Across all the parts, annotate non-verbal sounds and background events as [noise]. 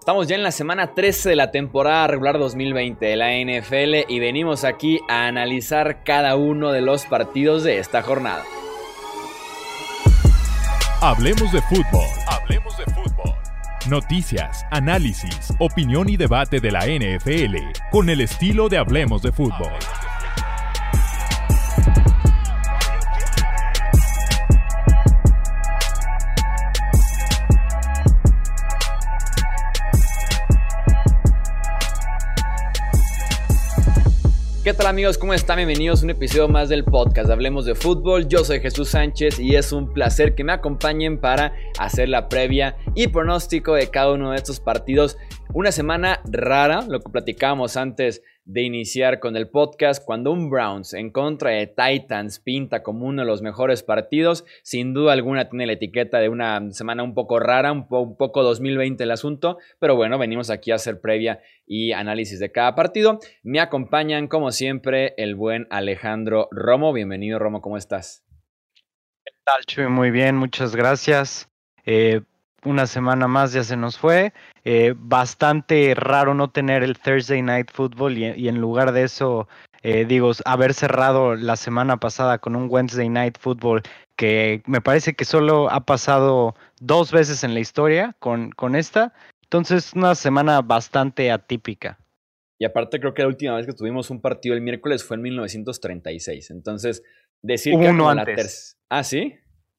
Estamos ya en la semana 13 de la temporada regular 2020 de la NFL y venimos aquí a analizar cada uno de los partidos de esta jornada. Hablemos de fútbol. Hablemos de fútbol. Noticias, análisis, opinión y debate de la NFL con el estilo de Hablemos de fútbol. Tal amigos? ¿Cómo están? Bienvenidos a un episodio más del podcast Hablemos de Fútbol. Yo soy Jesús Sánchez y es un placer que me acompañen para hacer la previa y pronóstico de cada uno de estos partidos. Una semana rara, lo que platicábamos antes de iniciar con el podcast. Cuando un Browns en contra de Titans pinta como uno de los mejores partidos, sin duda alguna tiene la etiqueta de una semana un poco rara, un, poco 2020 el asunto, pero bueno, venimos aquí a hacer previa y análisis de cada partido. Me acompañan, como siempre, el buen Alejandro Romo. Bienvenido, Romo, ¿cómo estás? ¿Qué tal? Muy bien, muchas gracias. Eh, una semana más ya se nos fue. Eh, bastante raro no tener el Thursday Night Football y, en lugar de eso, eh, digo, haber cerrado la semana pasada con un Wednesday Night Football que me parece que solo ha pasado dos veces en la historia con, con esta. Entonces, una semana bastante atípica. Y aparte creo que la última vez que tuvimos un partido el miércoles fue en 1936. Entonces, decir que uno antes. Ah, ¿sí?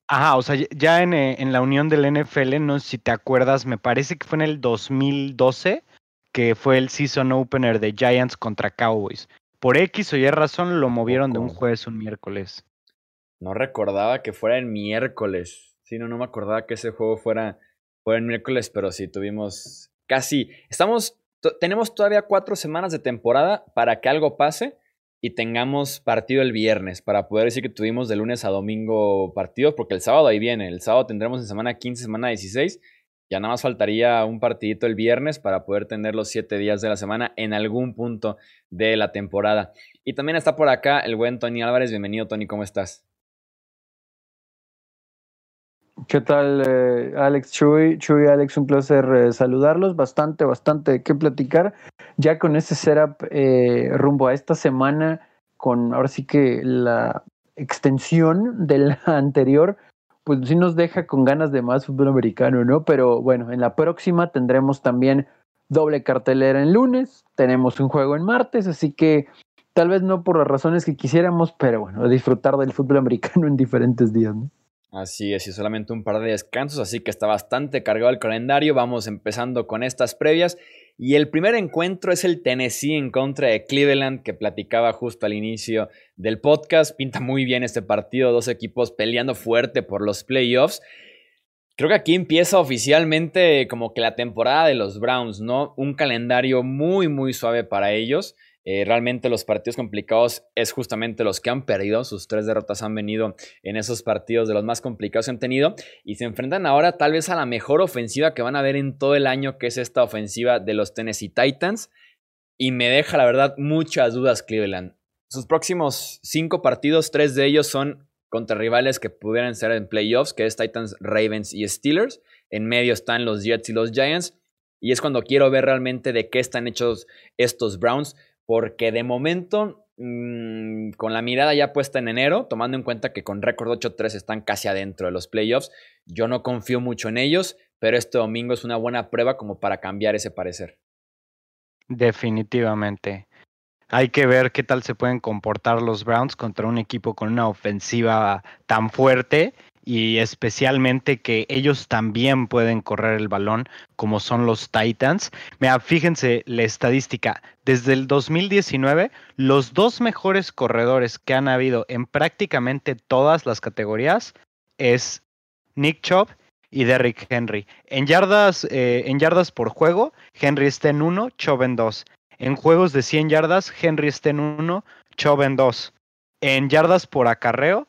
Ajá, o sea, ya en, eh, en, la unión del NFL, no sé si te acuerdas, me parece que fue en el 2012 que fue el season opener de Giants contra Cowboys. Por X o Y razón lo movieron de un jueves a un miércoles. No recordaba que fuera el miércoles. Sí, no, no me acordaba que ese juego fuera, fuera el miércoles, pero sí, tuvimos casi... Estamos, tenemos todavía cuatro semanas de temporada para que algo pase y tengamos partido el viernes para poder decir que tuvimos de lunes a domingo partidos, porque el sábado ahí viene, el sábado tendremos en semana 15, semana 16, ya nada más faltaría un partidito el viernes para poder tener los siete días de la semana en algún punto de la temporada. Y también está por acá el buen Tony Álvarez, bienvenido Tony, ¿cómo estás? ¿Qué tal, eh, Alex Chuy? Chuy, Alex, un placer eh, saludarlos. Bastante, bastante que platicar. Ya con este setup eh, rumbo a esta semana, con ahora sí que la extensión de la [laughs] anterior, pues sí nos deja con ganas de más fútbol americano, ¿no? Pero bueno, en la próxima tendremos también doble cartelera en lunes, tenemos un juego en martes, así que tal vez no por las razones que quisiéramos, pero bueno, disfrutar del fútbol americano en diferentes días, ¿no? Así es, y solamente un par de descansos, así que está bastante cargado el calendario. Vamos empezando con estas previas. Y el primer encuentro es el Tennessee en contra de Cleveland, que platicaba justo al inicio del podcast. Pinta muy bien este partido, dos equipos peleando fuerte por los playoffs. Creo que aquí empieza oficialmente como que la temporada de los Browns, ¿no? Un calendario muy, muy suave para ellos. Eh, realmente los partidos complicados es justamente los que han perdido. Sus tres derrotas han venido en esos partidos de los más complicados que han tenido. Y se enfrentan ahora tal vez a la mejor ofensiva que van a ver en todo el año, que es esta ofensiva de los Tennessee Titans. Y me deja, la verdad, muchas dudas Cleveland. Sus próximos cinco partidos, tres de ellos son contra rivales que pudieran ser en playoffs, que es Titans, Ravens y Steelers. En medio están los Jets y los Giants. Y es cuando quiero ver realmente de qué están hechos estos Browns porque de momento, mm, con la mirada ya puesta en enero, tomando en cuenta que con récord 8-3 están casi adentro de los playoffs, yo no confío mucho en ellos, pero este domingo es una buena prueba como para cambiar ese parecer. Definitivamente. Hay que ver qué tal se pueden comportar los Browns contra un equipo con una ofensiva tan fuerte y especialmente que ellos también pueden correr el balón como son los Titans. Mira, fíjense la estadística. Desde el 2019, los dos mejores corredores que han habido en prácticamente todas las categorías es Nick Chubb y Derrick Henry. En yardas, eh, en yardas por juego, Henry está en 1, Chubb en 2. En juegos de 100 yardas, Henry está en 1, Chubb en 2. En yardas por acarreo,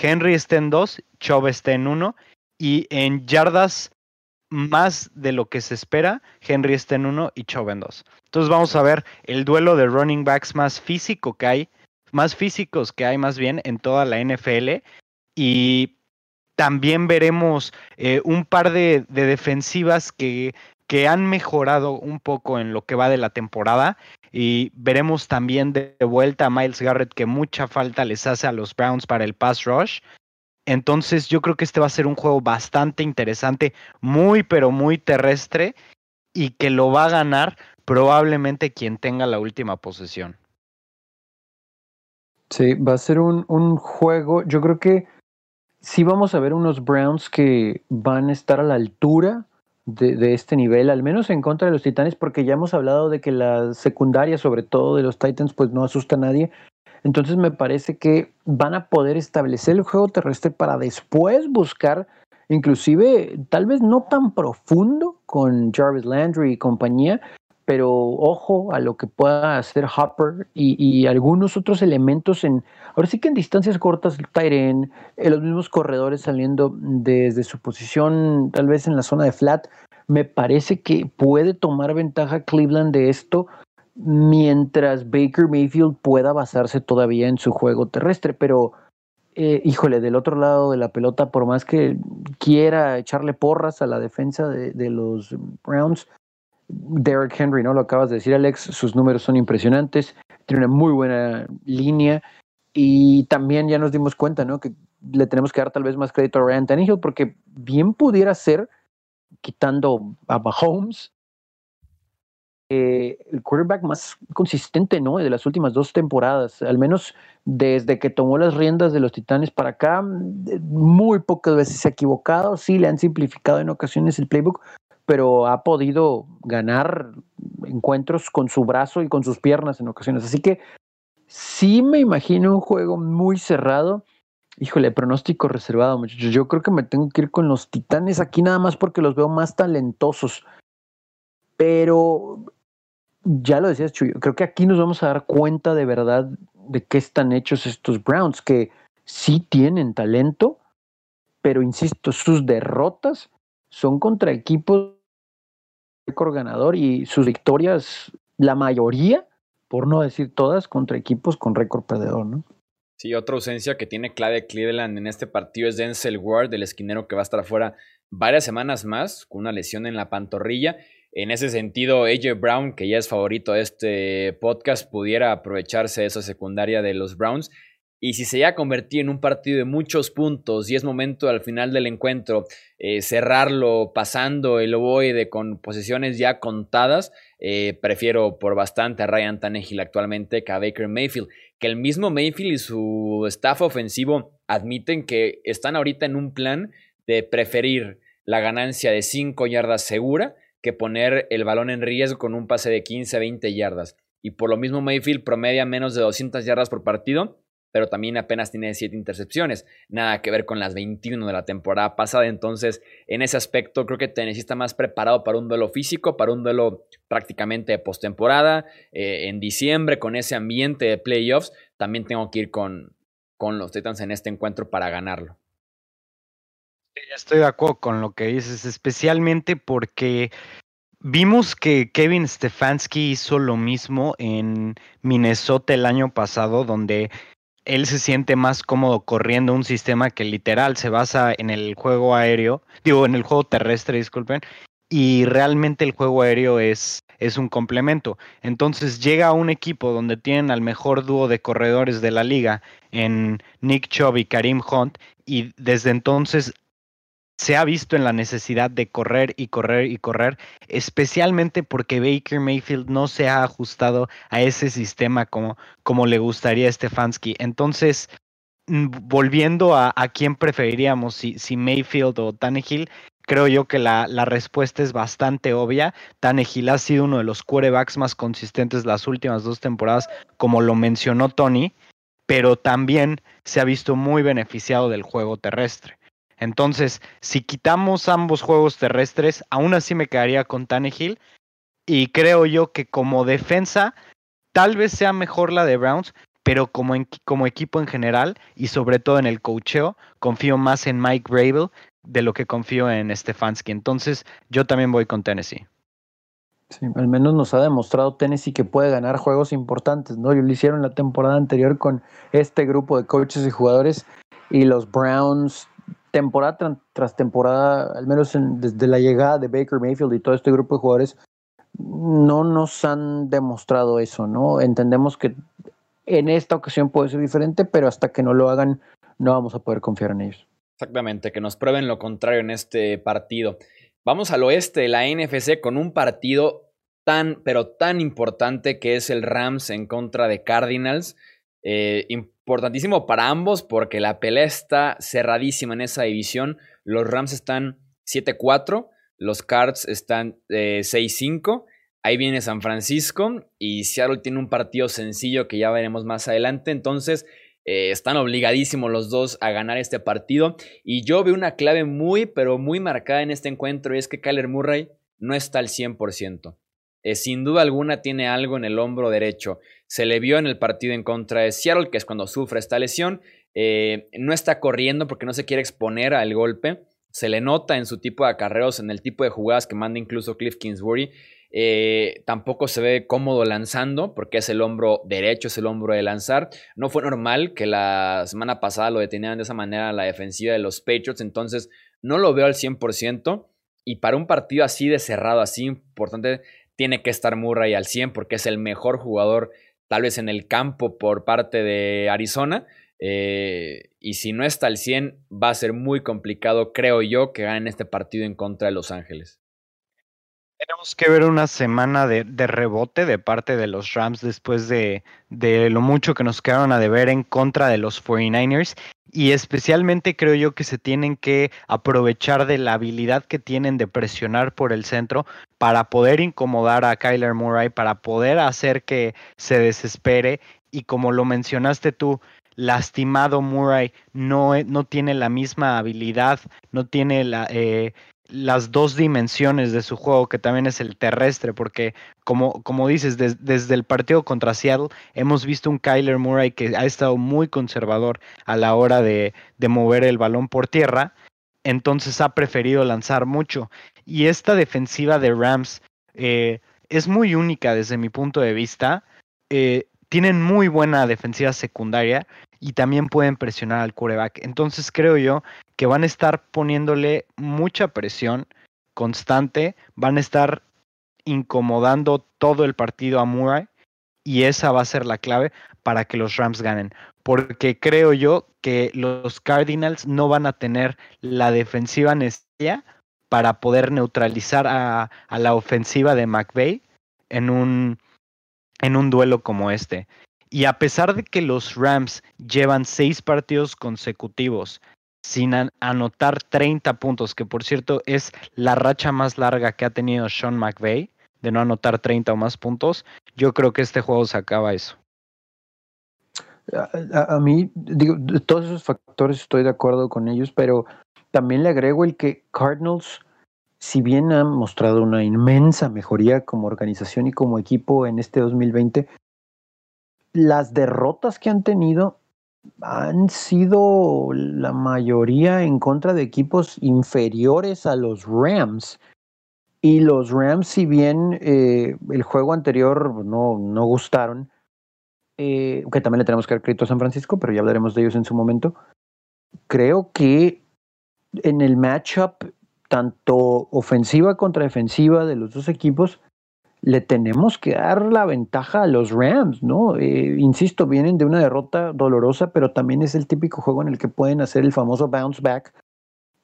Henry está en 2, Chubb está en 1 y en yardas más de lo que se espera, Henry está en 1 y Chubb en 2. Entonces vamos a ver el duelo de running backs más físico que hay, más físicos que hay más bien en toda la NFL y también veremos eh, un par de, defensivas que, que han mejorado un poco en lo que va de la temporada y veremos también de vuelta a Miles Garrett que mucha falta les hace a los Browns para el pass rush. Entonces yo creo que este va a ser un juego bastante interesante, muy pero muy terrestre y que lo va a ganar probablemente quien tenga la última posesión. Sí, va a ser un, un juego, yo creo que sí vamos a ver unos Browns que van a estar a la altura de, este nivel, al menos en contra de los Titanes, porque ya hemos hablado de que la secundaria, sobre todo de los Titans, pues no asusta a nadie. Entonces me parece que van a poder establecer el juego terrestre para después buscar, inclusive tal vez no tan profundo con Jarvis Landry y compañía, pero ojo a lo que pueda hacer Hopper y, algunos otros elementos en, ahora sí que en distancias cortas, Tyren, eh, los mismos corredores saliendo desde su posición, tal vez en la zona de flat, me parece que puede tomar ventaja Cleveland de esto mientras Baker Mayfield pueda basarse todavía en su juego terrestre, pero eh, híjole, del otro lado de la pelota, por más que quiera echarle porras a la defensa de los Browns, Derrick Henry, ¿no? Lo acabas de decir, Alex, sus números son impresionantes, tiene una muy buena línea y también ya nos dimos cuenta, ¿no? Que le tenemos que dar tal vez más crédito a Ryan Tannehill porque bien pudiera ser, quitando a Mahomes, eh, el quarterback más consistente, ¿no? De las últimas dos temporadas, al menos desde que tomó las riendas de los Titanes para acá, muy pocas veces se ha equivocado, sí le han simplificado en ocasiones el playbook, pero ha podido ganar encuentros con su brazo y con sus piernas en ocasiones. Así que sí me imagino un juego muy cerrado. Híjole, pronóstico reservado, muchachos. Yo creo que me tengo que ir con los titanes aquí nada más porque los veo más talentosos. Pero ya lo decías, Chuyo, creo que aquí nos vamos a dar cuenta de verdad de qué están hechos estos Browns, que sí tienen talento, pero insisto, sus derrotas son contra equipos récord ganador y sus victorias, la mayoría, por no decir todas, contra equipos con récord perdedor, ¿no? Sí, otra ausencia que tiene clave Cleveland en este partido es Denzel Ward, el esquinero que va a estar afuera varias semanas más con una lesión en la pantorrilla. En ese sentido, AJ Brown, que ya es favorito de este podcast, pudiera aprovecharse de esa secundaria de los Browns y si se ya convertido en un partido de muchos puntos y es momento al final del encuentro eh, cerrarlo pasando el ovoide con posiciones ya contadas, eh, prefiero por bastante a Ryan Tannehill actualmente que a Baker Mayfield. Que el mismo Mayfield y su staff ofensivo admiten que están ahorita en un plan de preferir la ganancia de 5 yardas segura que poner el balón en riesgo con un pase de 15 20 yardas. Y por lo mismo Mayfield promedia menos de 200 yardas por partido pero también apenas tiene 7 intercepciones. Nada que ver con las 21 de la temporada pasada. Entonces, en ese aspecto, creo que Tennessee está más preparado para un duelo físico, para un duelo prácticamente de postemporada. Eh, en diciembre, con ese ambiente de playoffs, también tengo que ir con, con los Titans en este encuentro para ganarlo. estoy de acuerdo con lo que dices, especialmente porque Vimos que Kevin Stefanski hizo lo mismo en Minnesota el año pasado, donde él se siente más cómodo corriendo un sistema que literal se basa en el juego aéreo, digo, en el juego terrestre, disculpen, y realmente el juego aéreo es, es un complemento. Entonces llega a un equipo donde tienen al mejor dúo de corredores de la liga en Nick Chubb y Karim Hunt, y desde entonces se ha visto en la necesidad de correr y correr y correr, especialmente porque Baker Mayfield no se ha ajustado a ese sistema como, como le gustaría a Stefanski. Entonces, mm, volviendo a, a quién preferiríamos, si, si, Mayfield o Tannehill, creo yo que la, la, respuesta es bastante obvia. Tannehill ha sido uno de los quarterbacks más consistentes las últimas dos temporadas, como lo mencionó Tony, pero también se ha visto muy beneficiado del juego terrestre. Entonces, si quitamos ambos juegos terrestres, aún así me quedaría con Tannehill. Y creo yo que como defensa, tal vez sea mejor la de Browns, pero como, como equipo en general y sobre todo en el cocheo, confío más en Mike Bravel de lo que confío en Stefanski. Entonces, yo también voy con Tennessee. Sí, al menos nos ha demostrado Tennessee que puede ganar juegos importantes, ¿no? Lo hicieron la temporada anterior con este grupo de coaches y jugadores y los Browns temporada tras temporada, al menos desde la llegada de Baker Mayfield y todo este grupo de jugadores, no nos han demostrado eso, ¿no? Entendemos que en esta ocasión puede ser diferente, pero hasta que no lo hagan, no vamos a poder confiar en ellos. Exactamente, que nos prueben lo contrario en este partido. Vamos al oeste de la NFC con un partido tan, pero tan importante que es el Rams en contra de Cardinals. Eh, importantísimo para ambos porque la pelea está cerradísima en esa división. Los Rams están 7-4, los Cards están 6-5. Eh, Ahí viene San Francisco y Seattle tiene un partido sencillo que ya veremos más adelante. Entonces, eh, están obligadísimos los dos a ganar este partido. Y yo veo una clave muy, pero muy marcada en este encuentro y es que Kyler Murray no está al 100%. Eh, sin duda alguna tiene algo en el hombro derecho. Se le vio en el partido en contra de Seattle, que es cuando sufre esta lesión. Eh, no está corriendo porque no se quiere exponer al golpe. Se le nota en su tipo de acarreos, en el tipo de jugadas que manda incluso Cliff Kingsbury. Eh, tampoco se ve cómodo lanzando porque es el hombro derecho, es el hombro de lanzar. No fue normal que la semana pasada lo detenieran de esa manera la defensiva de los Patriots, entonces no lo veo al 100%. Y para un partido así de cerrado, así importante, tiene que estar Murray al 100 porque es el mejor jugador tal vez en el campo por parte de Arizona. Eh, y si no está al 100, va a ser muy complicado, creo yo, que ganen este partido en contra de Los Ángeles. Tenemos que ver una semana de, rebote de parte de los Rams después de, de, lo mucho que nos quedaron a deber en contra de los 49ers. Y especialmente creo yo que se tienen que aprovechar de la habilidad que tienen de presionar por el centro para poder incomodar a Kyler Murray, para poder hacer que se desespere. Y como lo mencionaste tú, lastimado Murray no, no tiene la misma habilidad, no tiene la... Eh, las dos dimensiones de su juego, que también es el terrestre, porque como, como dices, desde el partido contra Seattle hemos visto un Kyler Murray que ha estado muy conservador a la hora de, mover el balón por tierra, entonces ha preferido lanzar mucho. Y esta defensiva de Rams eh, es muy única desde mi punto de vista. Eh, tienen muy buena defensiva secundaria y también pueden presionar al quarterback. Entonces creo yo que van a estar poniéndole mucha presión constante, van a estar incomodando todo el partido a Murray y esa va a ser la clave para que los Rams ganen. Porque creo yo que los Cardinals no van a tener la defensiva necesaria para poder neutralizar a, a la ofensiva de McVeigh en un, en un duelo como este. Y a pesar de que los Rams llevan seis partidos consecutivos sin anotar 30 puntos, que por cierto es la racha más larga que ha tenido Sean McVay, de no anotar 30 o más puntos, yo creo que este juego se acaba eso. A, mí, digo, todos esos factores estoy de acuerdo con ellos, pero también le agrego el que Cardinals, si bien han mostrado una inmensa mejoría como organización y como equipo en este 2020, las derrotas que han tenido han sido la mayoría en contra de equipos inferiores a los Rams. Y los Rams, si bien eh, el juego anterior no, no gustaron, eh, que también le tenemos que dar crédito a San Francisco, pero ya hablaremos de ellos en su momento, creo que en el matchup, tanto ofensiva contra defensiva de los dos equipos, le tenemos que dar la ventaja a los Rams, ¿no? Eh, insisto, vienen de una derrota dolorosa, pero también es el típico juego en el que pueden hacer el famoso bounce back,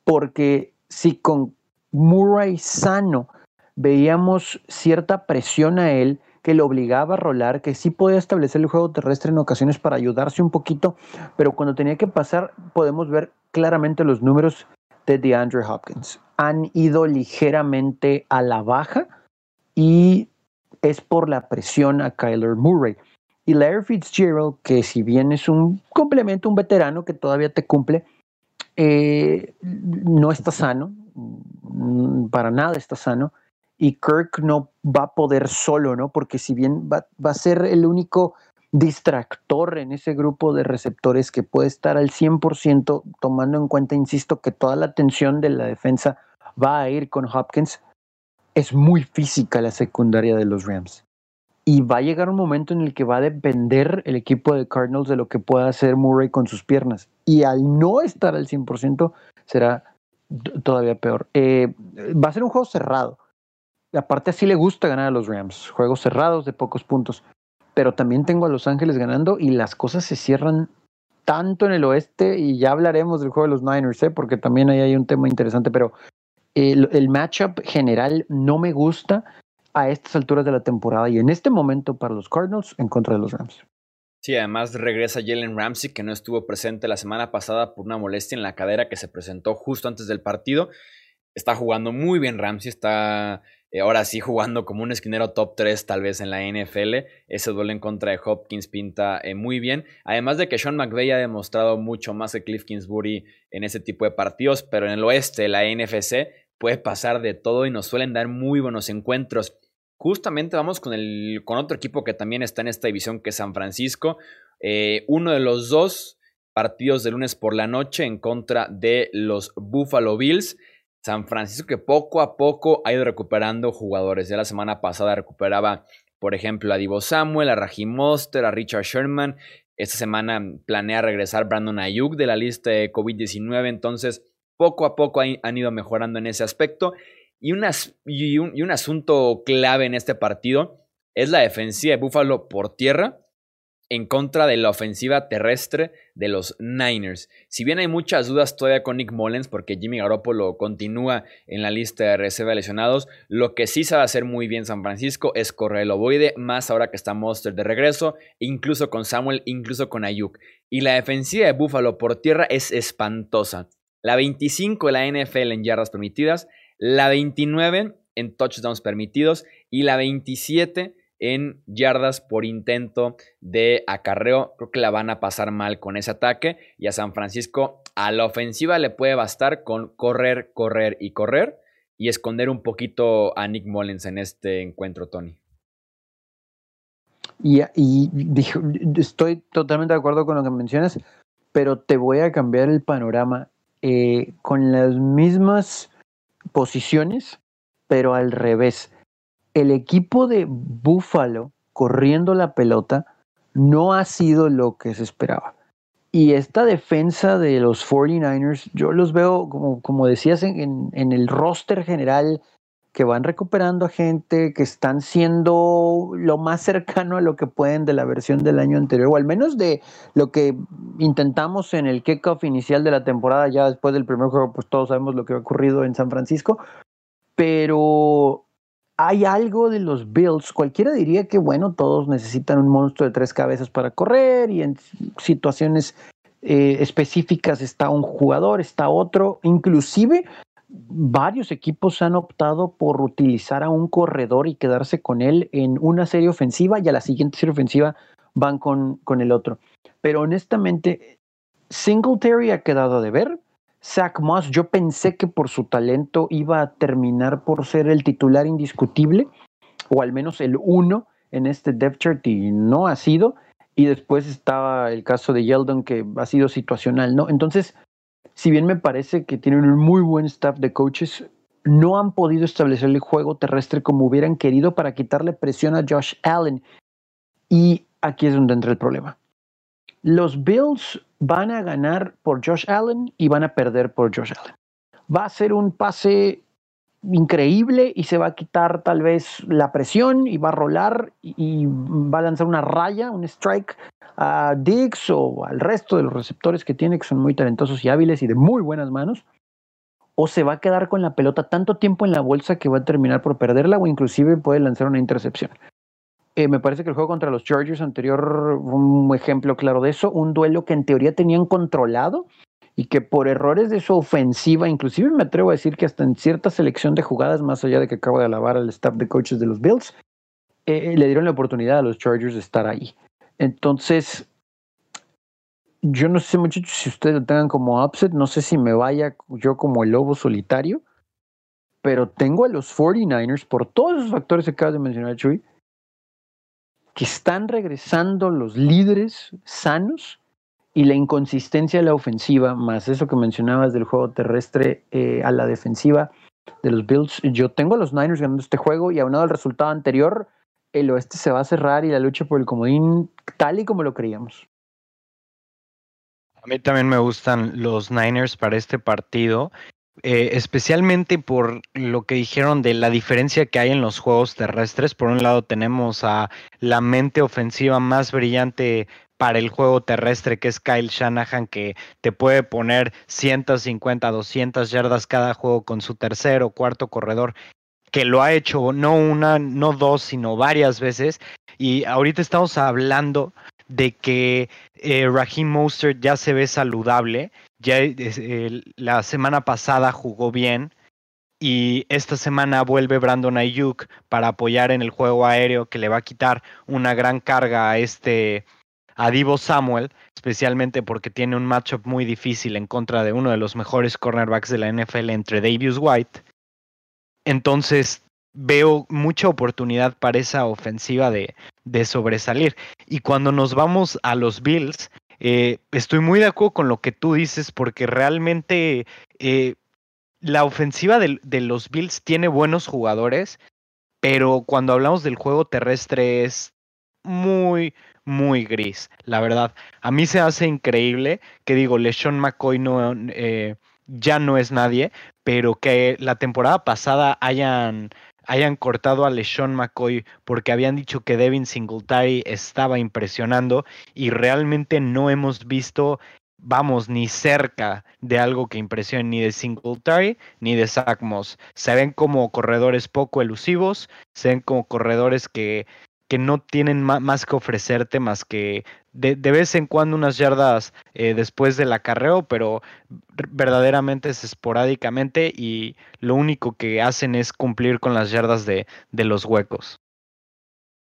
porque si con Murray sano veíamos cierta presión a él, que le obligaba a rolar, que sí podía establecer el juego terrestre en ocasiones para ayudarse un poquito, pero cuando tenía que pasar podemos ver claramente los números de DeAndre Hopkins. Han ido ligeramente a la baja y es por la presión a Kyler Murray. Y Larry Fitzgerald, que si bien es un complemento, un veterano que todavía te cumple, eh, no está sano, mm, para nada está sano, y Kirk no va a poder solo, ¿no? Porque si bien va, va, a ser el único distractor en ese grupo de receptores que puede estar al 100%, tomando en cuenta, insisto, que toda la atención de la defensa va a ir con Hopkins, es muy física la secundaria de los Rams. Y va a llegar un momento en el que va a depender el equipo de Cardinals de lo que pueda hacer Murray con sus piernas. y al no estar al 100% será todavía peor. Eh, va a ser un juego cerrado. Aparte así le gusta ganar a los Rams, juegos cerrados de pocos puntos, pero también tengo a Los Ángeles ganando y las cosas se cierran tanto en el oeste y ya hablaremos del juego de los Niners, ¿eh? porque también ahí hay un tema interesante, pero el, matchup general no me gusta a estas alturas de la temporada y en este momento para los Cardinals en contra de los Rams. Sí, además regresa Jalen Ramsey, que no estuvo presente la semana pasada por una molestia en la cadera que se presentó justo antes del partido. Está jugando muy bien Ramsey, está ahora sí jugando como un esquinero top 3 tal vez en la NFL. Ese duelo en contra de Hopkins pinta eh, muy bien. Además de que Sean McVay ha demostrado mucho más que Cliff Kingsbury en ese tipo de partidos, pero en el oeste, la NFC, puede pasar de todo y nos suelen dar muy buenos encuentros. Justamente vamos con, el, con otro equipo que también está en esta división, que es San Francisco. Eh, uno de los dos partidos de lunes por la noche en contra de los Buffalo Bills. San Francisco que poco a poco ha ido recuperando jugadores. Ya la semana pasada recuperaba, por ejemplo, a Divo Samuel, a Raheem Monster, a Richard Sherman. Esta semana planea regresar Brandon Ayuk de la lista de COVID-19. Entonces, poco a poco han ido mejorando en ese aspecto. Y, y, un, asunto clave en este partido es la defensiva de Buffalo por tierra en contra de la ofensiva terrestre de los Niners. Si bien hay muchas dudas todavía con Nick Mullens porque Jimmy Garoppolo continúa en la lista de reserva de lesionados, lo que sí sabe hacer muy bien San Francisco es correr el ovoide, más ahora que está Monster de regreso, incluso con Samuel, incluso con Ayuk. Y la defensiva de Buffalo por tierra es espantosa. La 25 de la NFL en yardas permitidas, la 29 en touchdowns permitidos y la 27 en yardas por intento de acarreo. Creo que la van a pasar mal con ese ataque y a San Francisco a la ofensiva le puede bastar con correr, correr y correr y esconder un poquito a Nick Mullens en este encuentro, Tony. Y, estoy totalmente de acuerdo con lo que mencionas, pero te voy a cambiar el panorama. Eh, con las mismas posiciones, pero al revés. El equipo de Buffalo corriendo la pelota no ha sido lo que se esperaba. Y esta defensa de los 49ers, yo los veo, como, como decías, en, en el roster general que van recuperando a gente, que están siendo lo más cercano a lo que pueden de la versión del año anterior, o al menos de lo que intentamos en el kickoff inicial de la temporada, ya después del primer juego, pues todos sabemos lo que ha ocurrido en San Francisco, pero hay algo de los Bills, cualquiera diría que, bueno, todos necesitan un monstruo de tres cabezas para correr y en situaciones eh, específicas está un jugador, está otro, inclusive varios equipos han optado por utilizar a un corredor y quedarse con él en una serie ofensiva y a la siguiente serie ofensiva van con, con el otro. Pero honestamente, Singletary ha quedado de ver. Zach Moss, yo pensé que por su talento iba a terminar por ser el titular indiscutible, o al menos el uno en este depth chart y no ha sido. Y después estaba el caso de Yeldon que ha sido situacional, ¿no? Entonces, si bien me parece que tienen un muy buen staff de coaches, no han podido establecer el juego terrestre como hubieran querido para quitarle presión a Josh Allen. Y aquí es donde entra el problema. Los Bills van a ganar por Josh Allen y van a perder por Josh Allen. Va a ser un pase increíble y se va a quitar tal vez la presión y va a rolar y, va a lanzar una raya, un strike a Dix o al resto de los receptores que tiene, que son muy talentosos y hábiles y de muy buenas manos, o se va a quedar con la pelota tanto tiempo en la bolsa que va a terminar por perderla o inclusive puede lanzar una intercepción. Eh, me parece que el juego contra los Chargers anterior un ejemplo claro de eso, un duelo que en teoría tenían controlado y que por errores de su ofensiva, inclusive me atrevo a decir que hasta en cierta selección de jugadas, más allá de que acabo de alabar al staff de coaches de los Bills, eh, le dieron la oportunidad a los Chargers de estar ahí. Entonces, yo no sé muchachos si ustedes lo tengan como upset, no sé si me vaya yo como el lobo solitario, pero tengo a los 49ers por todos esos factores que acabas de mencionar, Chuy, que están regresando los líderes sanos y la inconsistencia de la ofensiva, más eso que mencionabas del juego terrestre eh, a la defensiva de los Bills. Yo tengo a los Niners ganando este juego y aunado al resultado anterior, el oeste se va a cerrar y la lucha por el comodín tal y como lo creíamos. A mí también me gustan los Niners para este partido. Eh, especialmente por lo que dijeron de la diferencia que hay en los juegos terrestres. Por un lado tenemos a la mente ofensiva más brillante para el juego terrestre, que es Kyle Shanahan, que te puede poner 150, 200 yardas cada juego con su tercer o cuarto corredor, que lo ha hecho no una, no dos, sino varias veces. Y ahorita estamos hablando de que eh, Raheem Mostert ya se ve saludable ya la semana pasada jugó bien y esta semana vuelve Brandon Ayuk para apoyar en el juego aéreo que le va a quitar una gran carga a este a Divo Samuel, especialmente porque tiene un matchup muy difícil en contra de uno de los mejores cornerbacks de la NFL entre Davis White. Entonces veo mucha oportunidad para esa ofensiva de, de sobresalir. Y cuando nos vamos a los Bills, eh, estoy muy de acuerdo con lo que tú dices porque realmente eh, la ofensiva de, los Bills tiene buenos jugadores, pero cuando hablamos del juego terrestre es muy, muy gris, la verdad. A mí se hace increíble que digo, LeSean McCoy no, eh, ya no es nadie, pero que la temporada pasada hayan hayan cortado a LeSean McCoy porque habían dicho que Devin Singletary estaba impresionando y realmente no hemos visto, vamos, ni cerca de algo que impresione ni de Singletary ni de Zach Moss. Se ven como corredores poco elusivos, se ven como corredores que que no tienen más que ofrecerte más que de, vez en cuando unas yardas eh, después del acarreo, pero verdaderamente es esporádicamente y lo único que hacen es cumplir con las yardas de, de los huecos.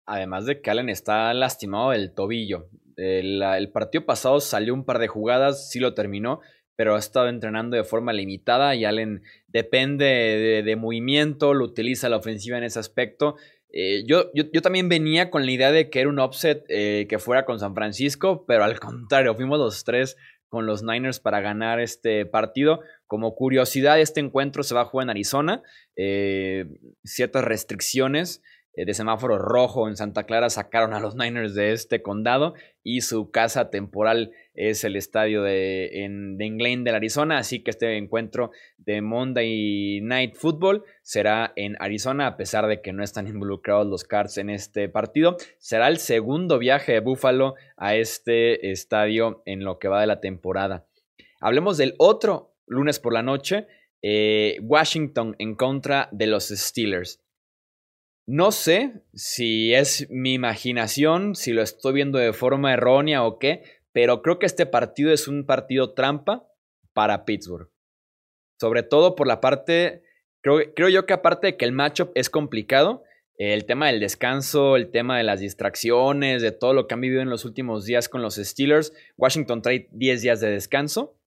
Además de que Allen está lastimado del tobillo. El, partido pasado salió un par de jugadas, sí lo terminó, pero ha estado entrenando de forma limitada y Allen depende de, de, movimiento, lo utiliza la ofensiva en ese aspecto. Eh, yo, yo, también venía con la idea de que era un upset eh, que fuera con San Francisco, pero al [laughs] contrario, fuimos los tres con los Niners para ganar este partido. Como curiosidad, este encuentro se va a jugar en Arizona. Eh, ciertas restricciones de semáforo rojo en Santa Clara sacaron a los Niners de este condado y su casa temporal es el estadio de, en, Arizona, así que este encuentro de Monday Night Football será en Arizona, a pesar de que no están involucrados los Cards en este partido. Será el segundo viaje de Buffalo a este estadio en lo que va de la temporada. Hablemos del otro lunes por la noche, eh, Washington en contra de los Steelers. No sé si es mi imaginación, si lo estoy viendo de forma errónea o qué, pero creo que este partido es un partido trampa para Pittsburgh. Sobre todo por la parte, creo, creo yo que aparte de que el matchup es complicado, el tema del descanso, el tema de las distracciones, de todo lo que han vivido en los últimos días con los Steelers, Washington trae 10 días de descanso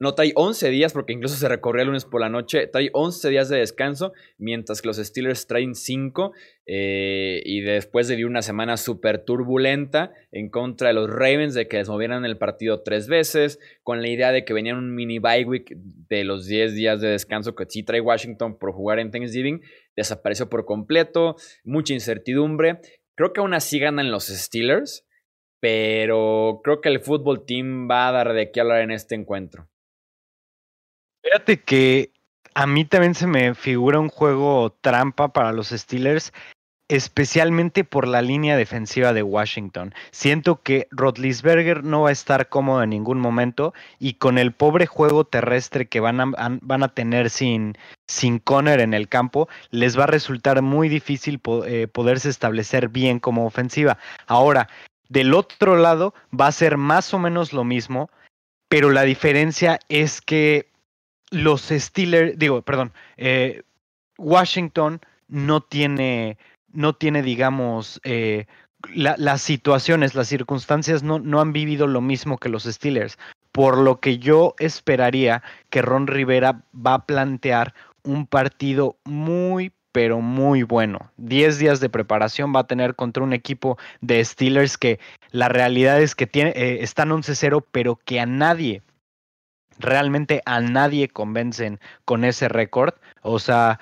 no, trae 11 días, porque incluso se recorrió el lunes por la noche. Trae 11 días de descanso, mientras que los Steelers traen 5. Eh, y después de una semana súper turbulenta en contra de los Ravens, de que les movieran el partido tres veces, con la idea de que venían un mini bye week de los 10 días de descanso que sí trae Washington por jugar en Thanksgiving, desapareció por completo. Mucha incertidumbre. Creo que aún así ganan los Steelers, pero creo que el fútbol team va a dar de qué hablar en este encuentro. Fíjate que a mí también se me figura un juego trampa para los Steelers, especialmente por la línea defensiva de Washington. Siento que Rotlisberger no va a estar cómodo en ningún momento y con el pobre juego terrestre que van a, van a tener sin, sin Conner en el campo, les va a resultar muy difícil eh, poderse establecer bien como ofensiva. Ahora, del otro lado va a ser más o menos lo mismo, pero la diferencia es que los Steelers, digo, perdón, eh, Washington no tiene, no tiene, digamos, eh, las situaciones, las circunstancias no, no han vivido lo mismo que los Steelers, por lo que yo esperaría que Ron Rivera va a plantear un partido muy, pero muy bueno. Diez días de preparación va a tener contra un equipo de Steelers que la realidad es que tiene, eh, están 11-0, pero que a nadie, realmente a nadie convencen con ese récord. O sea,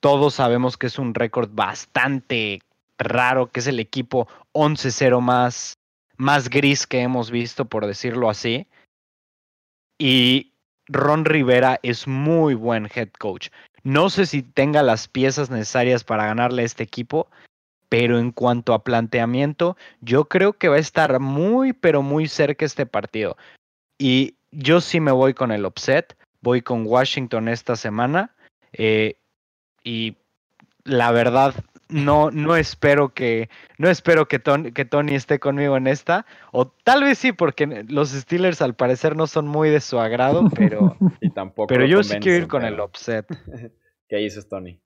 todos sabemos que es un récord bastante raro, que es el equipo 11-0 más, más gris que hemos visto, por decirlo así. Y Ron Rivera es muy buen head coach. No sé si tenga las piezas necesarias para ganarle a este equipo, pero en cuanto a planteamiento, yo creo que va a estar muy, pero muy cerca este partido. Y yo sí me voy con el upset, voy con Washington esta semana. Eh, y la verdad, no, no espero que, no espero que Tony, que Tony esté conmigo en esta. O tal vez sí, porque los Steelers al parecer no son muy de su agrado, pero, [laughs] y tampoco pero yo sí quiero ir con el upset. [laughs] ¿Qué dices, Tony?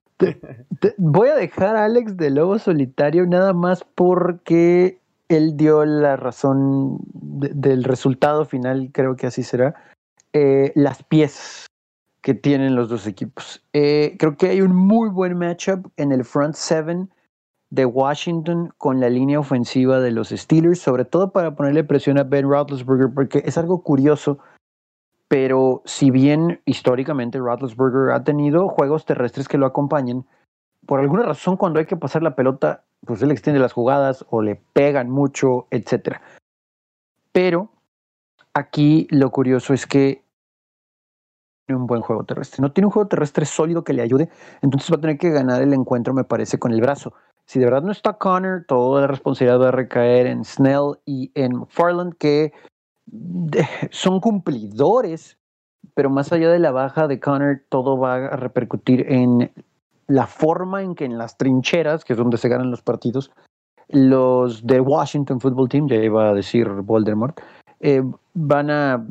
voy a dejar a Alex de Lobo Solitario nada más porque él dio la razón del resultado final, creo que así será. Eh, las piezas que tienen los dos equipos. Eh, creo que hay un muy buen matchup en el front seven de Washington con la línea ofensiva de los Steelers, sobre todo para ponerle presión a Ben Roethlisberger, porque es algo curioso, pero si bien históricamente Roethlisberger ha tenido juegos terrestres que lo acompañan, por alguna razón cuando hay que pasar la pelota, pues él extiende las jugadas o le pegan mucho, etc. Pero aquí lo curioso es que tiene un buen juego terrestre. No tiene un juego terrestre sólido que le ayude, entonces va a tener que ganar el encuentro, me parece, con el brazo. Si de verdad no está Connor, toda la responsabilidad va a recaer en Snell y en Farland, que son cumplidores, pero más allá de la baja de Connor, todo va a repercutir en la forma en que en las trincheras, que es donde se ganan los partidos, los de Washington Football Team, ya iba a decir Voldemort, eh, van a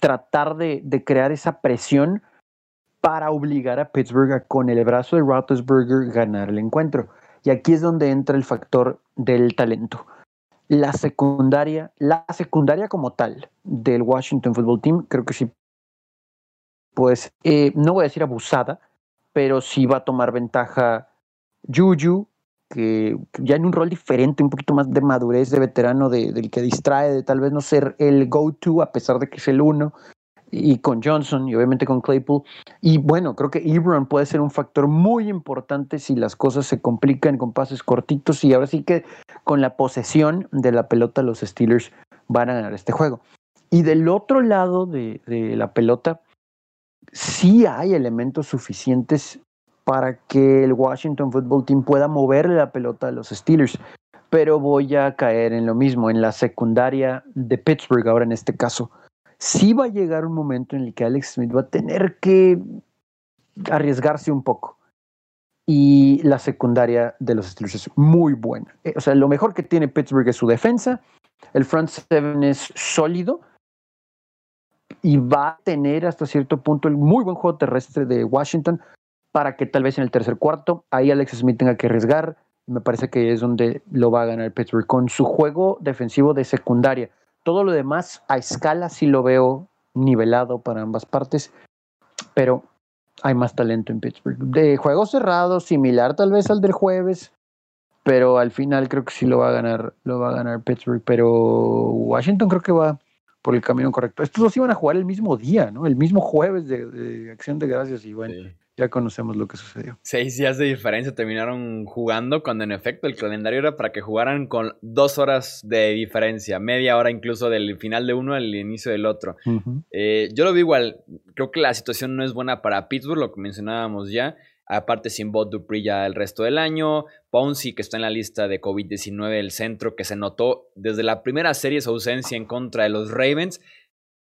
tratar de, crear esa presión para obligar a Pittsburgh a con el brazo de Roethlisberger ganar el encuentro. Y aquí es donde entra el factor del talento. La secundaria, la secundaria como tal del Washington Football Team, creo que sí, pues no voy a decir abusada, pero sí va a tomar ventaja Juju, que ya en un rol diferente, un poquito más de madurez de veterano, de, del que distrae, de tal vez no ser el go-to a pesar de que es el uno, y con Johnson y obviamente con Claypool. Y bueno, creo que Ebron puede ser un factor muy importante si las cosas se complican con pases cortitos y ahora sí que con la posesión de la pelota los Steelers van a ganar este juego. Y del otro lado de la pelota, sí hay elementos suficientes para que el Washington Football Team pueda moverle la pelota a los Steelers. Pero voy a caer en lo mismo, en la secundaria de Pittsburgh, ahora en este caso. Sí va a llegar un momento en el que Alex Smith va a tener que arriesgarse un poco. Y la secundaria de los Steelers es muy buena. Eh, o sea, lo mejor que tiene Pittsburgh es su defensa. El front seven es sólido y va a tener hasta cierto punto el muy buen juego terrestre de Washington, para que tal vez en el tercer cuarto ahí Alex Smith tenga que arriesgar. Me parece que es donde lo va a ganar Pittsburgh con su juego defensivo de secundaria. Todo lo demás a escala sí lo veo nivelado para ambas partes, pero hay más talento en Pittsburgh. De juego cerrado, similar tal vez al del jueves, pero al final creo que sí lo va a ganar, lo va a ganar Pittsburgh, pero Washington creo que va por el camino correcto. Estos dos iban a jugar el mismo día, ¿no? El mismo jueves de, Acción de Gracias y bueno, ya conocemos lo que sucedió. Seis días de diferencia terminaron jugando cuando en efecto el calendario era para que jugaran con dos horas de diferencia, media hora incluso del final de uno al inicio del otro. Eh, yo lo vi igual, creo que la situación no es buena para Pittsburgh, lo que mencionábamos ya. Aparte sin Bot Dupree ya el resto del año. Ponzi, que está en la lista de COVID-19 del centro, que se notó desde la primera serie su ausencia en contra de los Ravens.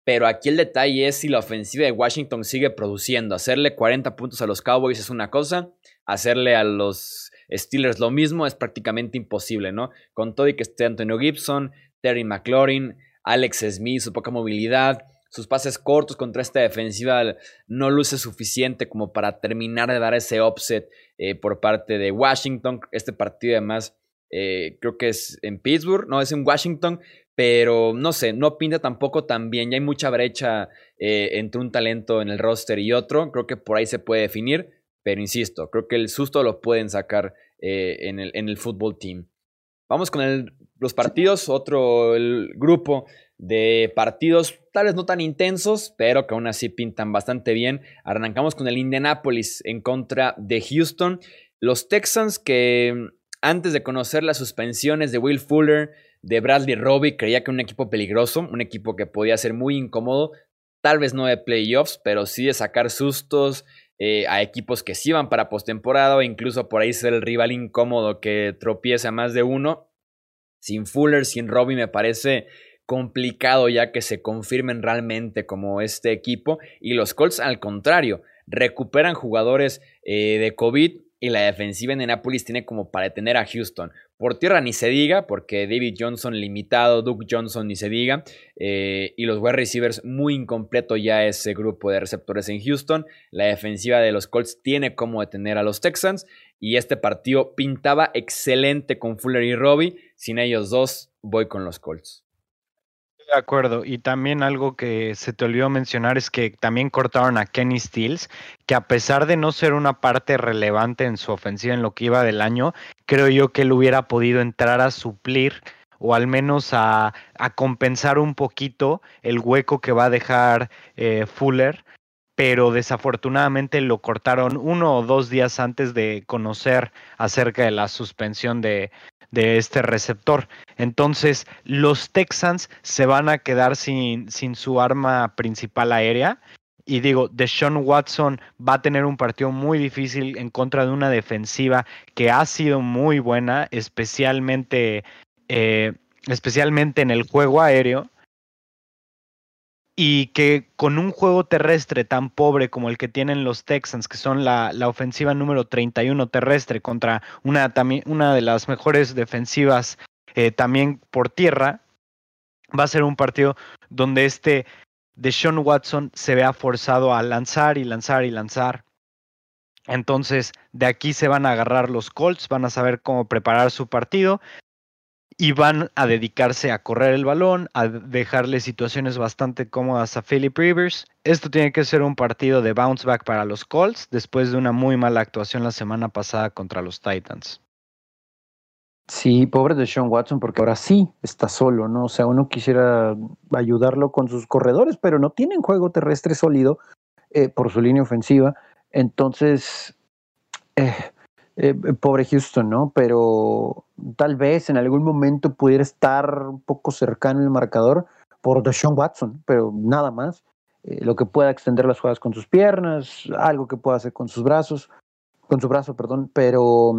Pero aquí el detalle es si la ofensiva de Washington sigue produciendo. Hacerle 40 puntos a los Cowboys es una cosa, hacerle a los Steelers lo mismo es prácticamente imposible, ¿no? Con todo y que esté Antonio Gibson, Terry McLaurin, Alex Smith, su poca movilidad, sus pases cortos contra esta defensiva no luce suficiente como para terminar de dar ese offset eh, por parte de Washington. Este partido además eh, creo que es en Pittsburgh, no, es en Washington, pero no sé, no pinta tampoco tan bien. Ya hay mucha brecha eh, entre un talento en el roster y otro. Creo que por ahí se puede definir, pero insisto, creo que el susto lo pueden sacar en, el, en, el, fútbol team. Vamos con los partidos, otro grupo de partidos, tal vez no tan intensos, pero que aún así pintan bastante bien. Arrancamos con el Indianapolis en contra de Houston. Los Texans que antes de conocer las suspensiones de Will Fuller, de Bradley Robbie, creía que un equipo peligroso, un equipo que podía ser muy incómodo, tal vez no de playoffs, pero sí de sacar sustos eh, a equipos que sí van para postemporada o incluso por ahí ser el rival incómodo que tropieza a más de uno. Sin Fuller, sin Robbie me parece complicado ya que se confirmen realmente como este equipo y los Colts al contrario recuperan jugadores eh, de COVID y la defensiva en Indianapolis tiene como para detener a Houston. Por tierra ni se diga, porque David Johnson limitado, Duke Johnson ni se diga, eh, y los wide receivers muy incompleto ya ese grupo de receptores en Houston. La defensiva de los Colts tiene como detener a los Texans, y este partido pintaba excelente con Fuller y Robbie. Sin ellos dos, voy con los Colts de acuerdo. Y también algo que se te olvidó mencionar es que también cortaron a Kenny Stills, que a pesar de no ser una parte relevante en su ofensiva en lo que iba del año, creo yo que él hubiera podido entrar a suplir o al menos a, compensar un poquito el hueco que va a dejar eh, Fuller pero desafortunadamente lo cortaron uno o dos días antes de conocer acerca de la suspensión de, de este receptor. Entonces, los Texans se van a quedar sin, sin su arma principal aérea. Y digo, Deshaun Watson va a tener un partido muy difícil en contra de una defensiva que ha sido muy buena, especialmente, eh, especialmente en el juego aéreo y que con un juego terrestre tan pobre como el que tienen los Texans, que son la, ofensiva número 31 terrestre contra una, una de las mejores defensivas eh, también por tierra, va a ser un partido donde este de Sean Watson se vea forzado a lanzar y lanzar y lanzar. Entonces, de aquí se van a agarrar los Colts, van a saber cómo preparar su partido y van a dedicarse a correr el balón, a dejarle situaciones bastante cómodas a Philip Rivers. Esto tiene que ser un partido de bounce back para los Colts después de una muy mala actuación la semana pasada contra los Titans. Sí, pobre de Sean Watson, porque ahora sí está solo, ¿no? O sea, uno quisiera ayudarlo con sus corredores, pero no tienen juego terrestre sólido eh, por su línea ofensiva. Entonces, eh, eh, pobre Houston, ¿no? Pero tal vez en algún momento pudiera estar un poco cercano el marcador por Deshaun Watson, pero nada más. Eh, lo que pueda extender las jugadas con sus piernas, algo que pueda hacer con sus brazos, con su brazo, perdón, pero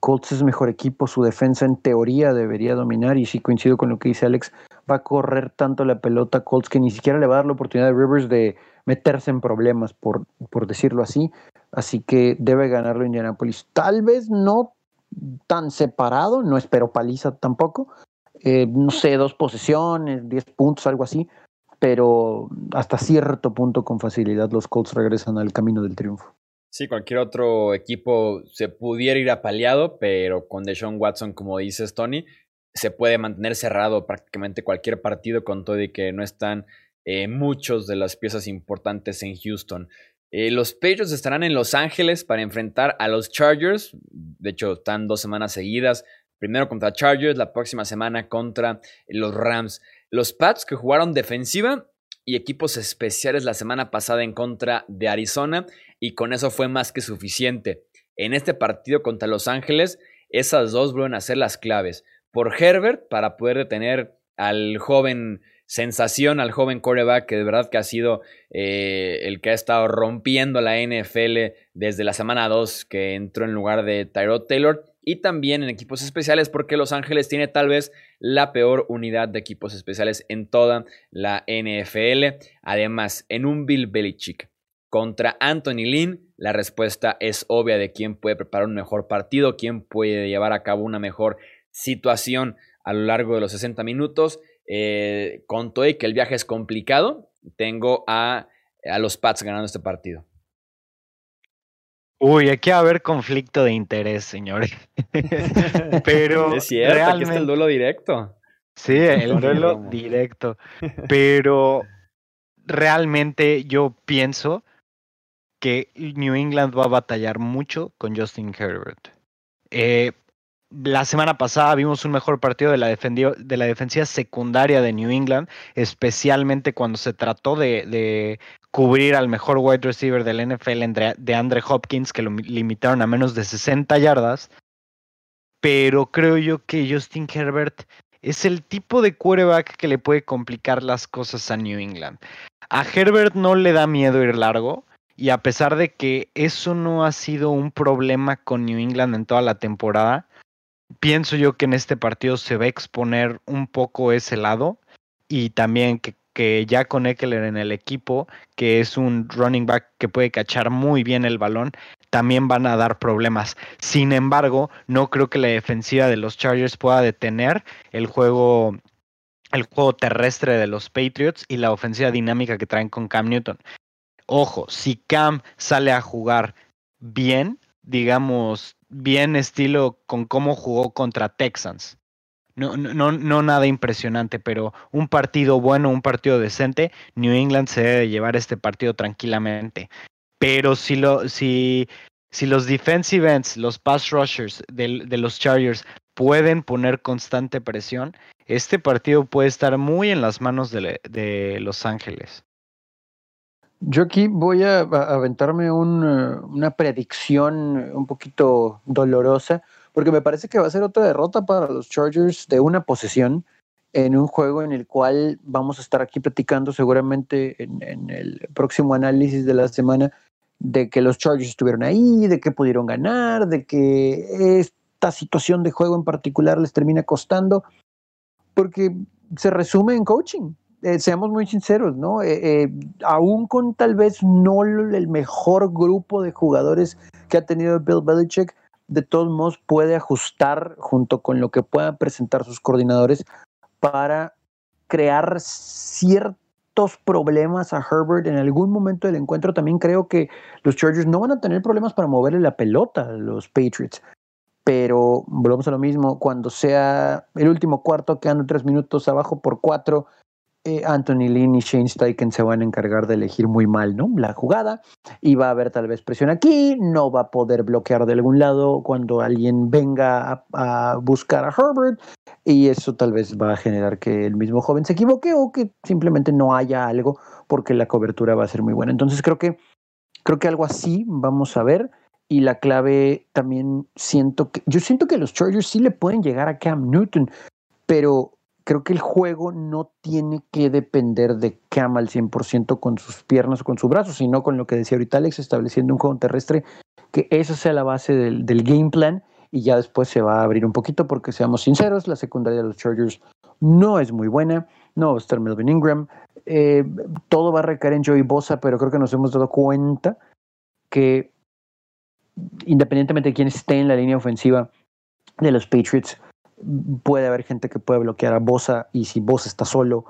Colts es mejor equipo, su defensa en teoría debería dominar y si coincido con lo que dice Alex, va a correr tanto la pelota Colts que ni siquiera le va a dar la oportunidad a Rivers de meterse en problemas, por, por decirlo así. Así que debe ganarlo Indianapolis. Tal vez no tan separado, no espero paliza tampoco. Eh, no sé, dos posesiones, diez puntos, algo así. Pero hasta cierto punto con facilidad los Colts regresan al camino del triunfo. Sí, cualquier otro equipo se pudiera ir apaleado, pero con Deshaun Watson, como dices, Tony, se puede mantener cerrado prácticamente cualquier partido con todo y que no están eh, muchos de las piezas importantes en Houston. Eh, los Patriots estarán en Los Ángeles para enfrentar a los Chargers. De hecho, están dos semanas seguidas. Primero contra Chargers, la próxima semana contra los Rams. Los Pats que jugaron defensiva y equipos especiales la semana pasada en contra de Arizona y con eso fue más que suficiente. En este partido contra Los Ángeles, esas dos vuelven a ser las claves. Por Herbert, para poder detener al joven sensación al joven quarterback que de verdad que ha sido eh, el que ha estado rompiendo la NFL desde la semana 2 que entró en lugar de Tyrod Taylor y también en equipos especiales porque Los Ángeles tiene tal vez la peor unidad de equipos especiales en toda la NFL. Además, en un Bill Belichick contra Anthony Lynn, la respuesta es obvia de quién puede preparar un mejor partido, quién puede llevar a cabo una mejor situación a lo largo de los 60 minutos. Eh, con todo y que el viaje es complicado, tengo a, a los Pats ganando este partido. Uy, aquí va a haber conflicto de interés, señores. [laughs] Pero es cierto, realmente... aquí está el duelo directo. Sí, el duelo directo. [laughs] Pero realmente yo pienso que New England va a batallar mucho con Justin Herbert. Eh, la semana pasada vimos un mejor partido de la, de la defensiva secundaria de New England, especialmente cuando se trató de, cubrir al mejor wide receiver del NFL de Andre Hopkins, que lo limitaron a menos de 60 yardas. Pero creo yo que Justin Herbert es el tipo de quarterback que le puede complicar las cosas a New England. A Herbert no le da miedo ir largo. Y a pesar de que eso no ha sido un problema con New England en toda la temporada, pienso yo que en este partido se va a exponer un poco ese lado y también que, ya con Eckler en el equipo, que es un running back que puede cachar muy bien el balón, también van a dar problemas. Sin embargo, no creo que la defensiva de los Chargers pueda detener el juego el juego terrestre de los Patriots y la ofensiva dinámica que traen con Cam Newton. Ojo, si Cam sale a jugar bien, digamos, bien estilo con cómo jugó contra Texans. No, no, no nada impresionante, pero un partido bueno, un partido decente, New England se debe llevar este partido tranquilamente. Pero si, lo, si, si los defensive ends, los pass rushers de, de los Chargers pueden poner constante presión, este partido puede estar muy en las manos de, de Los Ángeles. Yo aquí voy a, aventarme eh, una predicción un poquito dolorosa, porque me parece que va a ser otra derrota para los Chargers de una posesión en un juego en el cual vamos a estar aquí platicando seguramente en, en el próximo análisis de la semana de que los Chargers estuvieron ahí, de que pudieron ganar, de que esta situación de juego en particular les termina costando, porque se resume en coaching. Eh, seamos muy sinceros, ¿no? Eh, eh, aún con tal vez no el mejor grupo de jugadores que ha tenido Bill Belichick, de todos modos puede ajustar junto con lo que puedan presentar sus coordinadores para crear ciertos problemas a Herbert en algún momento del encuentro. También creo que los Chargers no van a tener problemas para moverle la pelota a los Patriots. Pero volvemos a lo mismo, cuando sea el último cuarto, quedando tres minutos abajo por cuatro, eh, Anthony Lynn y Shane Steichen se van a encargar de elegir muy mal ¿no? la jugada y va a haber tal vez presión aquí, no va a poder bloquear de algún lado cuando alguien venga a, buscar a Herbert y eso tal vez va a generar que el mismo joven se equivoque o que simplemente no haya algo porque la cobertura va a ser muy buena. Entonces creo que, creo que algo así vamos a ver y la clave también siento que yo siento que los Chargers sí le pueden llegar a Cam Newton, pero creo que el juego no tiene que depender de Cam al 100% con sus piernas o con sus brazos, sino con lo que decía ahorita Alex, estableciendo un juego terrestre, que eso sea la base del, game plan y ya después se va a abrir un poquito porque seamos sinceros, la secundaria de los Chargers no es muy buena, no va a estar Melvin Ingram, eh, todo va a recaer en Joey Bosa, pero creo que nos hemos dado cuenta que independientemente de quién esté en la línea ofensiva de los Patriots, puede haber gente que puede bloquear a Bosa y si Bosa está solo,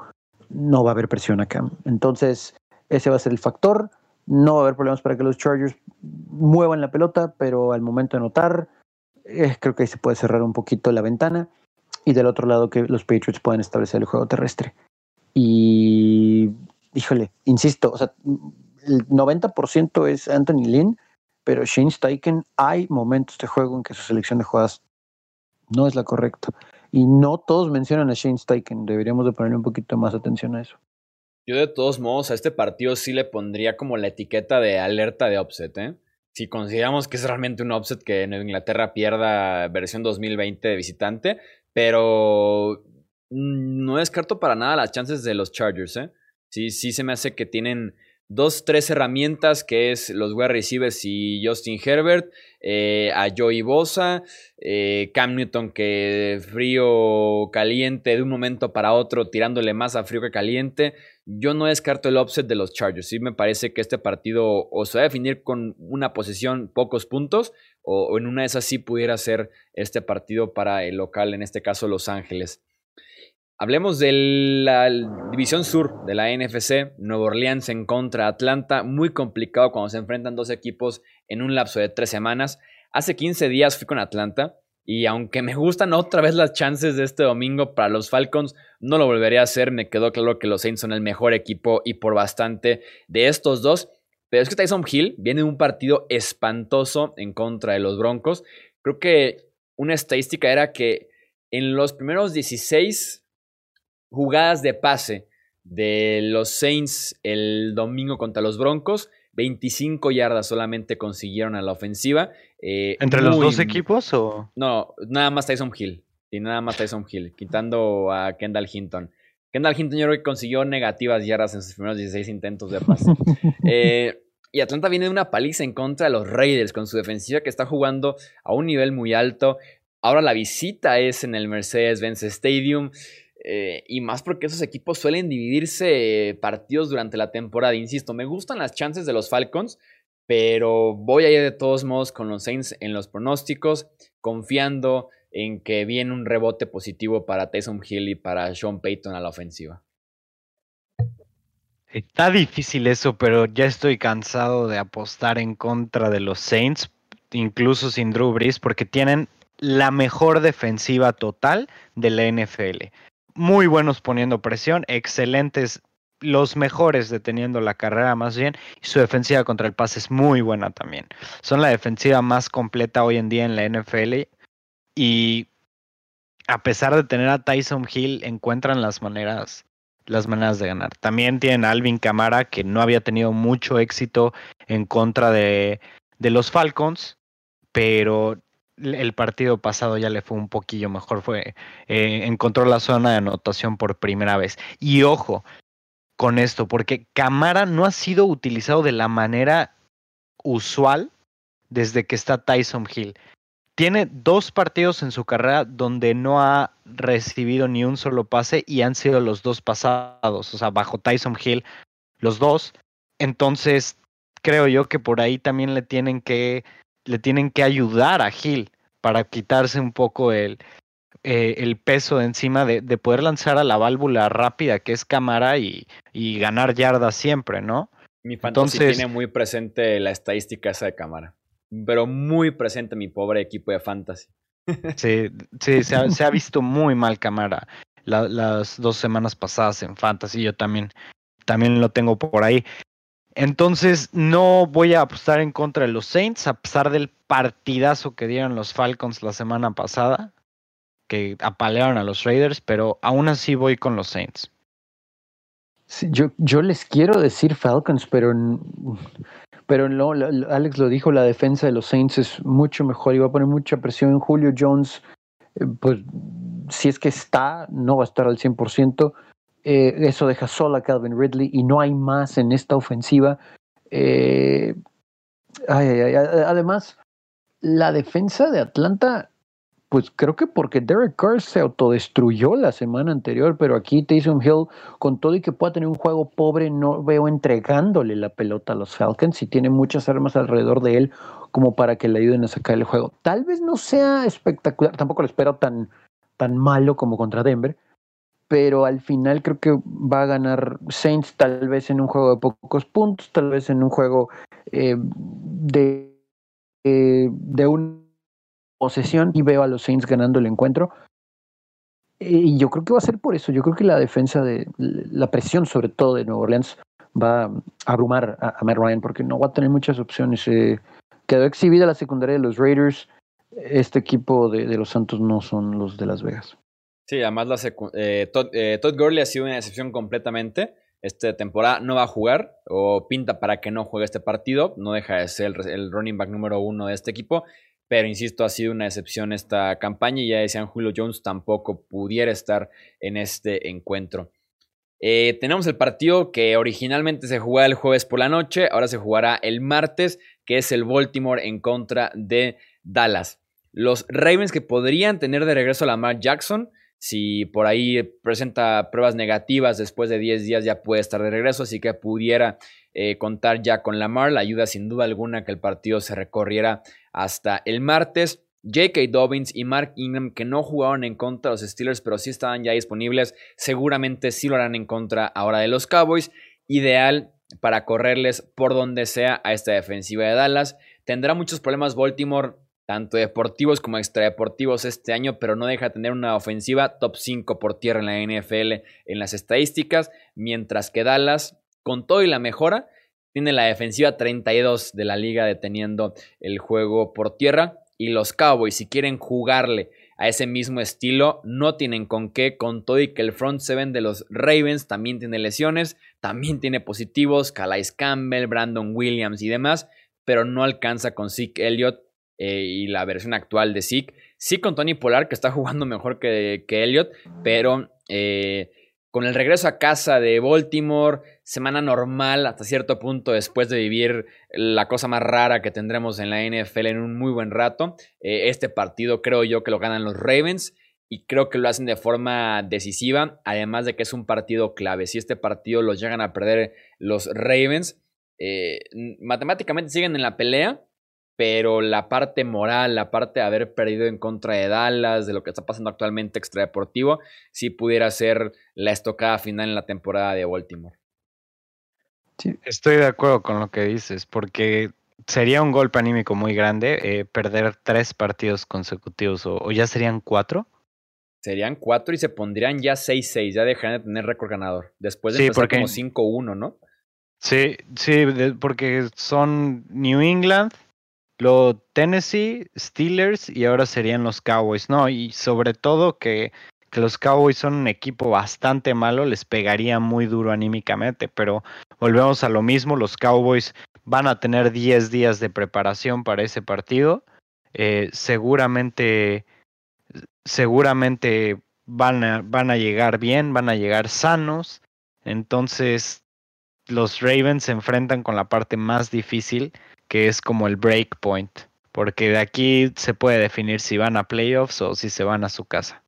no va a haber presión acá. Entonces, ese va a ser el factor. No va a haber problemas para que los Chargers muevan la pelota, pero al momento de anotar, eh, creo que ahí se puede cerrar un poquito la ventana. Y del otro lado, que los Patriots pueden establecer el juego terrestre. Y, híjole, insisto, o el 90% es Anthony Lynn, pero Shane Steichen, hay momentos de juego en que su selección de jugadas no es la correcta. Y no todos mencionan a Shane Steichen. Deberíamos de ponerle un poquito más atención a eso. Yo de todos modos a este partido sí le pondría como la etiqueta de alerta de offset. ¿eh? Si consideramos que es realmente un offset que Nueva Inglaterra pierda versión 2020 de visitante, pero no descarto para nada las chances de los Chargers. ¿eh? Sí, sí se me hace que tienen dos, tres herramientas que es los wide receivers y Justin Herbert, eh, a Joey Bosa, eh, Cam Newton que frío caliente de un momento para otro tirándole más a frío que caliente. Yo no descarto el offset de los Chargers. Sí me parece que este partido o se va a definir con una posición pocos puntos o, o en una de esas sí pudiera ser este partido para el local, en este caso Los Ángeles. Hablemos de la división sur de la NFC, Nueva Orleans en contra Atlanta, muy complicado cuando se enfrentan dos equipos en un lapso de tres semanas. Hace 15 días fui con Atlanta y aunque me gustan otra vez las chances de este domingo para los Falcons, no lo volvería a hacer. Me quedó claro que los Saints son el mejor equipo y por bastante de estos dos. Pero es que Tyson Hill viene de un partido espantoso en contra de los Broncos. Creo que una estadística era que en los primeros 16 jugadas de pase de los Saints el domingo contra los Broncos. 25 yardas solamente consiguieron a la ofensiva. Eh, ¿Entre los dos equipos o...? No, nada más Tyson Hill. Y nada más Tyson Hill, quitando a Kendall Hinton. Kendall Hinton yo creo que consiguió negativas yardas en sus primeros 16 intentos de pase. [laughs] Eh, y Atlanta viene de una paliza en contra de los Raiders con su defensiva que está jugando a un nivel muy alto. Ahora la visita es en el Mercedes-Benz Stadium. Eh, y más porque esos equipos suelen dividirse partidos durante la temporada. Insisto, me gustan las chances de los Falcons, pero voy a ir de todos modos con los Saints en los pronósticos, confiando en que viene un rebote positivo para Tyson Hill y para Sean Payton a la ofensiva. Está difícil eso, pero ya estoy cansado de apostar en contra de los Saints, incluso sin Drew Brees, porque tienen la mejor defensiva total de la NFL. Muy buenos poniendo presión, excelentes, los mejores deteniendo la carrera más bien, y su defensiva contra el pase es muy buena también. Son la defensiva más completa hoy en día en la NFL y a pesar de tener a Tyson Hill, encuentran las maneras las maneras de ganar. También tienen a Alvin Camara, que no había tenido mucho éxito en contra de, de los Falcons, pero el partido pasado ya le fue un poquillo mejor, fue eh, encontró la zona de anotación por primera vez. Y ojo con esto, porque Camara no ha sido utilizado de la manera usual desde que está Tyson Hill tiene dos partidos en su carrera donde no ha recibido ni un solo pase y han sido los dos pasados, o sea, bajo Tyson Hill, los dos. Entonces, creo yo que por ahí también le tienen que, le tienen que ayudar a Hill para quitarse un poco el, eh, el peso de encima de, de, poder lanzar a la válvula rápida que es cámara y, y ganar yardas siempre, ¿no? Mi fantasy Entonces, tiene muy presente la estadística esa de cámara pero muy presente mi pobre equipo de fantasy. [laughs] Sí, sí, se ha, visto muy mal cámara las dos semanas pasadas en fantasy. Yo también, también lo tengo por ahí. Entonces, no voy a apostar en contra de los Saints, a pesar del partidazo que dieron los Falcons la semana pasada, que apalearon a los Raiders, pero aún así voy con los Saints. yo, yo les quiero decir Falcons, pero pero no, Alex lo dijo, la defensa de los Saints es mucho mejor y va a poner mucha presión en Julio Jones. Eh, pues si es que está, no va a estar al 100%. Eh, eso deja sola a Calvin Ridley y no hay más en esta ofensiva. Eh, además, la defensa de Atlanta pues creo que porque Derek Carr se autodestruyó la semana anterior, pero aquí Taysom Hill, con todo y que pueda tener un juego pobre, no veo entregándole la pelota a los Falcons y tiene muchas armas alrededor de él como para que le ayuden a sacar el juego. Tal vez no sea espectacular, tampoco lo espero tan, tan malo como contra Denver, pero al final creo que va a ganar Saints tal vez en un juego de pocos puntos, tal vez en un juego eh, de, eh, de un posesión y veo a los Saints ganando el encuentro. Y yo creo que va a ser por eso. Yo creo que la defensa de la presión, sobre todo de Nueva Orleans, va a abrumar a, Matt Ryan porque no va a tener muchas opciones. Eh, quedó exhibida la secundaria de los Raiders. Este equipo de, los Santos no son los de Las Vegas. Sí, además la eh, Todd, eh, Todd, Gurley ha sido una excepción completamente. Esta temporada no va a jugar o pinta para que no juegue este partido. No deja de ser el, running back número uno de este equipo. Pero insisto, ha sido una excepción esta campaña y ya decían Julio Jones tampoco pudiera estar en este encuentro. Eh, tenemos el partido que originalmente se jugaba el jueves por la noche, ahora se jugará el martes, que es el Baltimore en contra de Dallas. Los Ravens que podrían tener de regreso a Lamar Jackson, si por ahí presenta pruebas negativas después de 10 días ya puede estar de regreso, así que pudiera eh, contar ya con Lamar. La ayuda sin duda alguna que el partido se recorriera hasta el martes. J.K. Dobbins y Mark Ingram, que no jugaron en contra de los Steelers, pero sí estaban ya disponibles, seguramente sí lo harán en contra ahora de los Cowboys. Ideal para correrles por donde sea a esta defensiva de Dallas. Tendrá muchos problemas Baltimore, tanto deportivos como extradeportivos este año, pero no deja de tener una ofensiva top 5 por tierra en la NFL en las estadísticas, mientras que Dallas con todo y la mejora, tiene la defensiva 32 de la liga deteniendo el juego por tierra. Y los Cowboys, si quieren jugarle a ese mismo estilo, no tienen con qué, con todo y que el front seven de los Ravens también tiene lesiones, también tiene positivos, Calais Campbell, Brandon Williams y demás, pero no alcanza con Zeke Elliott eh, y la versión actual de Zeke. Sí con Tony Polar, que está jugando mejor que, que Elliott, pero... Eh, con el regreso a casa de Baltimore, semana normal hasta cierto punto después de vivir la cosa más rara que tendremos en la NFL en un muy buen rato. Eh, este partido creo yo que lo ganan los Ravens y creo que lo hacen de forma decisiva, además de que es un partido clave. Si este partido lo llegan a perder los Ravens, matemáticamente siguen en la pelea, pero la parte moral, la parte de haber perdido en contra de Dallas, de lo que está pasando actualmente extradeportivo, sí pudiera ser la estocada final en la temporada de Baltimore. Sí, estoy de acuerdo con lo que dices, porque sería un golpe anímico muy grande eh, perder tres partidos consecutivos, o, ya serían cuatro. Serían cuatro y se pondrían ya 6-6, ya dejarían de tener récord ganador. Después de sí, empezar como 5-1, ¿no? Sí, sí, porque son New England, lo Tennessee, Steelers y ahora serían los Cowboys, ¿no? Y sobre todo que, que, los Cowboys son un equipo bastante malo, les pegaría muy duro anímicamente, pero volvemos a lo mismo, los Cowboys van a tener 10 días de preparación para ese partido, eh, seguramente, seguramente van van a llegar bien, van a llegar sanos, entonces los Ravens se enfrentan con la parte más difícil que es como el break point, porque de aquí se puede definir si van a playoffs o si se van a su casa.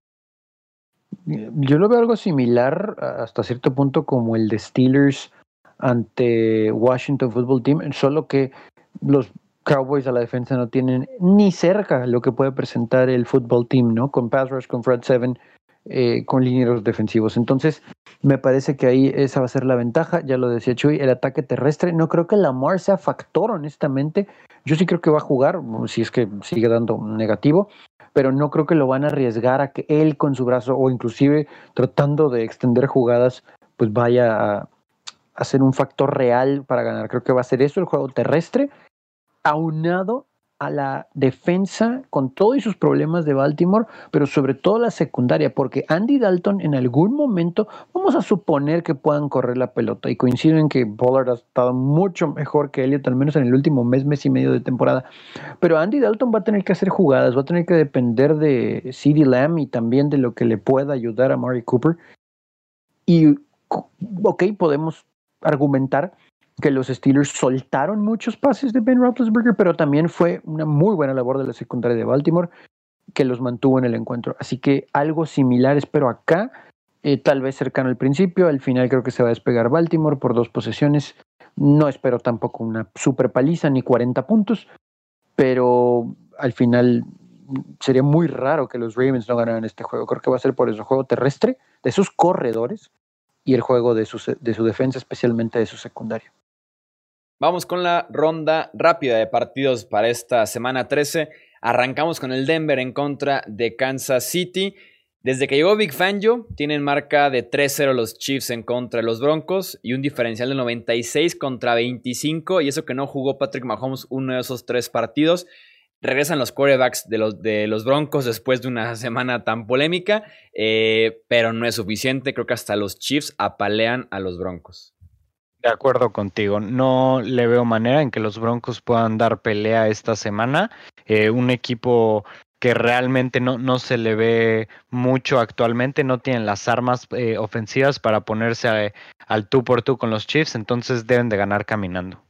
Yo lo veo algo similar hasta cierto punto como el de Steelers ante Washington Football Team, solo que los Cowboys a la defensa no tienen ni cerca lo que puede presentar el football team, ¿no? Con pass rush, con front seven, eh, con linieros defensivos. Entonces, me parece que ahí esa va a ser la ventaja. Ya lo decía Chuy, el ataque terrestre. No creo que Lamar sea factor, honestamente. Yo sí creo que va a jugar, si es que sigue dando negativo, pero no creo que lo van a arriesgar a que él con su brazo o inclusive tratando de extender jugadas, pues vaya a, a ser un factor real para ganar. Creo que va a ser eso el juego terrestre, aunado a la defensa con todos sus problemas de Baltimore, pero sobre todo la secundaria, porque Andy Dalton en algún momento vamos a suponer que puedan correr la pelota y coincido en que Pollard ha estado mucho mejor que Elliot, al menos en el último mes, mes y medio de temporada, pero Andy Dalton va a tener que hacer jugadas, va a tener que depender de CeeDee Lamb y también de lo que le pueda ayudar a Murray Cooper. Y, ok, podemos argumentar que los Steelers soltaron muchos pases de Ben Roethlisberger, pero también fue una muy buena labor de la secundaria de Baltimore que los mantuvo en el encuentro. Así que algo similar espero acá, eh, tal vez cercano al principio, al final creo que se va a despegar Baltimore por dos posesiones. No espero tampoco una super paliza ni 40 puntos, pero al final sería muy raro que los Ravens no ganaran este juego. Creo que va a ser por eso, juego terrestre de sus corredores y el juego de su, de su defensa, especialmente de su secundaria. Vamos con la ronda rápida de partidos para esta semana 13. Arrancamos con el Denver en contra de Kansas City. Desde que llegó Big Fangio, tienen marca de 3-0 los Chiefs en contra de los Broncos y un diferencial de 96 contra 25. Y eso que no jugó Patrick Mahomes uno de esos tres partidos. Regresan los quarterbacks de los, de los Broncos después de una [laughs] semana tan polémica, eh, pero no es suficiente. Creo que hasta los Chiefs apalean a los Broncos. De acuerdo contigo. No le veo manera en que los Broncos puedan dar pelea esta semana. Eh, un equipo que realmente no, no se le ve mucho actualmente, no tienen las armas eh, ofensivas para ponerse al tú por tú con los Chiefs, entonces deben de ganar caminando.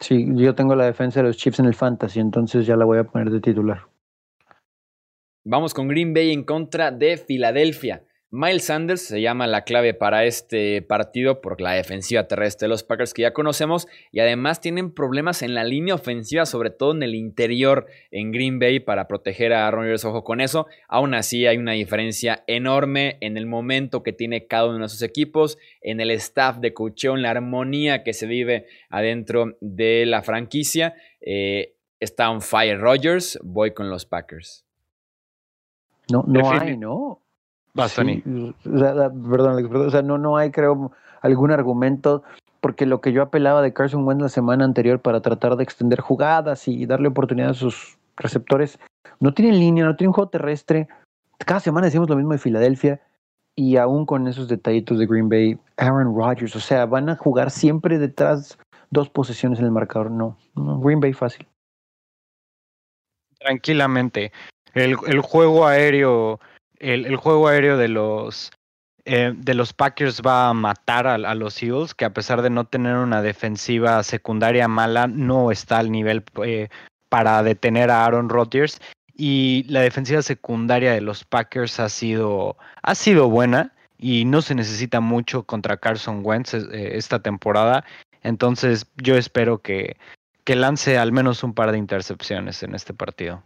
Sí, yo tengo la defensa de los Chiefs en el Fantasy, entonces ya la voy a poner de titular. Vamos con Green Bay en contra de Filadelfia. Miles Sanders se llama la clave para este partido por la defensiva terrestre de los Packers que ya conocemos y además tienen problemas en la línea ofensiva, sobre todo en el interior en Green Bay para proteger a Aaron Rodgers. Ojo con eso. Aún así hay una diferencia enorme en el momento que tiene cada uno de sus equipos, en el staff de coaching, en la armonía que se vive adentro de la franquicia. Eh, está on fire Rodgers, voy con los Packers. No, no hay, ¿no? Perdón, o sea, no, no hay, creo, algún argumento, porque lo que yo apelaba de Carson Wentz la semana anterior para tratar de extender jugadas y darle oportunidad a sus receptores, no tienen línea, no tienen juego terrestre. Cada semana decimos lo mismo de Filadelfia y aún con esos detallitos de Green Bay, Aaron Rodgers, o sea, van a jugar siempre detrás dos posesiones en el marcador. No, Green Bay fácil. Tranquilamente. El, el juego aéreo el, juego aéreo de los eh, de los Packers va a matar a, los Eagles, que a pesar de no tener una defensiva secundaria mala, no está al nivel eh, para detener a Aaron Rodgers. Y la defensiva secundaria de los Packers ha sido, ha sido buena y no se necesita mucho contra Carson Wentz eh, esta temporada. Entonces yo espero que, que lance al menos un par de intercepciones en este partido.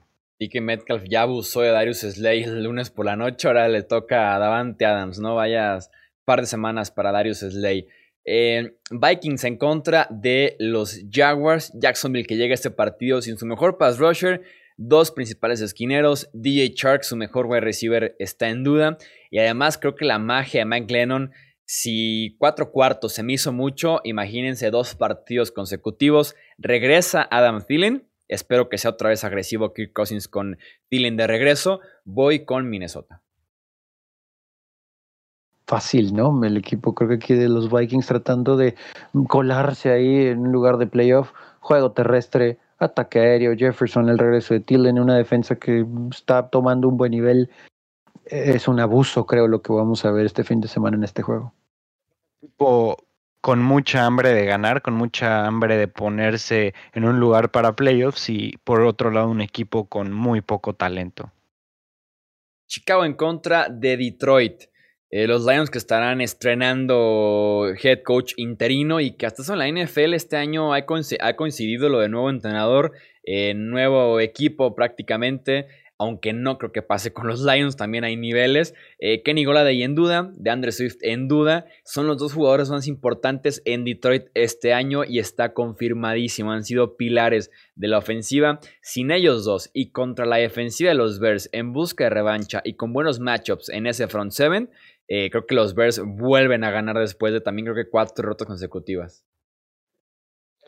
Que Metcalf ya abusó de Darius Slay el lunes por la noche, ahora le toca a Davante Adams, ¿no? Vayas par de semanas para Darius Slay. Eh, Vikings en contra de los Jaguars. Jacksonville que llega a este partido sin su mejor pass rusher. Dos principales esquineros. DJ Shark, su mejor wide receiver, está en duda. Y además creo que la magia de Mike Lennon, si cuatro cuartos se me hizo mucho, imagínense dos partidos consecutivos. Regresa Adam Thielen. Espero que sea otra vez agresivo Kirk Cousins con Thielen de regreso. Voy con Minnesota fácil, ¿no? El equipo creo que aquí de los Vikings tratando de colarse ahí en un lugar de playoff, juego terrestre, ataque aéreo, Jefferson, el regreso de Tillen, una defensa que está tomando un buen nivel. Es un abuso, creo, lo que vamos a ver este fin de semana en este juego. Con mucha hambre de ganar, con mucha hambre de ponerse en un lugar para playoffs y por otro lado un equipo con muy poco talento. Chicago en contra de Detroit. Eh, los Lions que estarán estrenando head coach interino y que hasta eso en la NFL este año ha, coincidido lo de nuevo entrenador, eh, nuevo equipo prácticamente, aunque no creo que pase con los Lions, también hay niveles. Eh, Kenny Goladay en duda, de Andre Swift en duda, son los dos jugadores más importantes en Detroit este año y está confirmadísimo, han sido pilares de la ofensiva. Sin ellos dos y contra la defensiva de los Bears en busca de revancha y con buenos matchups en ese front seven, eh, creo que los Bears vuelven a ganar después de también creo que cuatro derrotas consecutivas.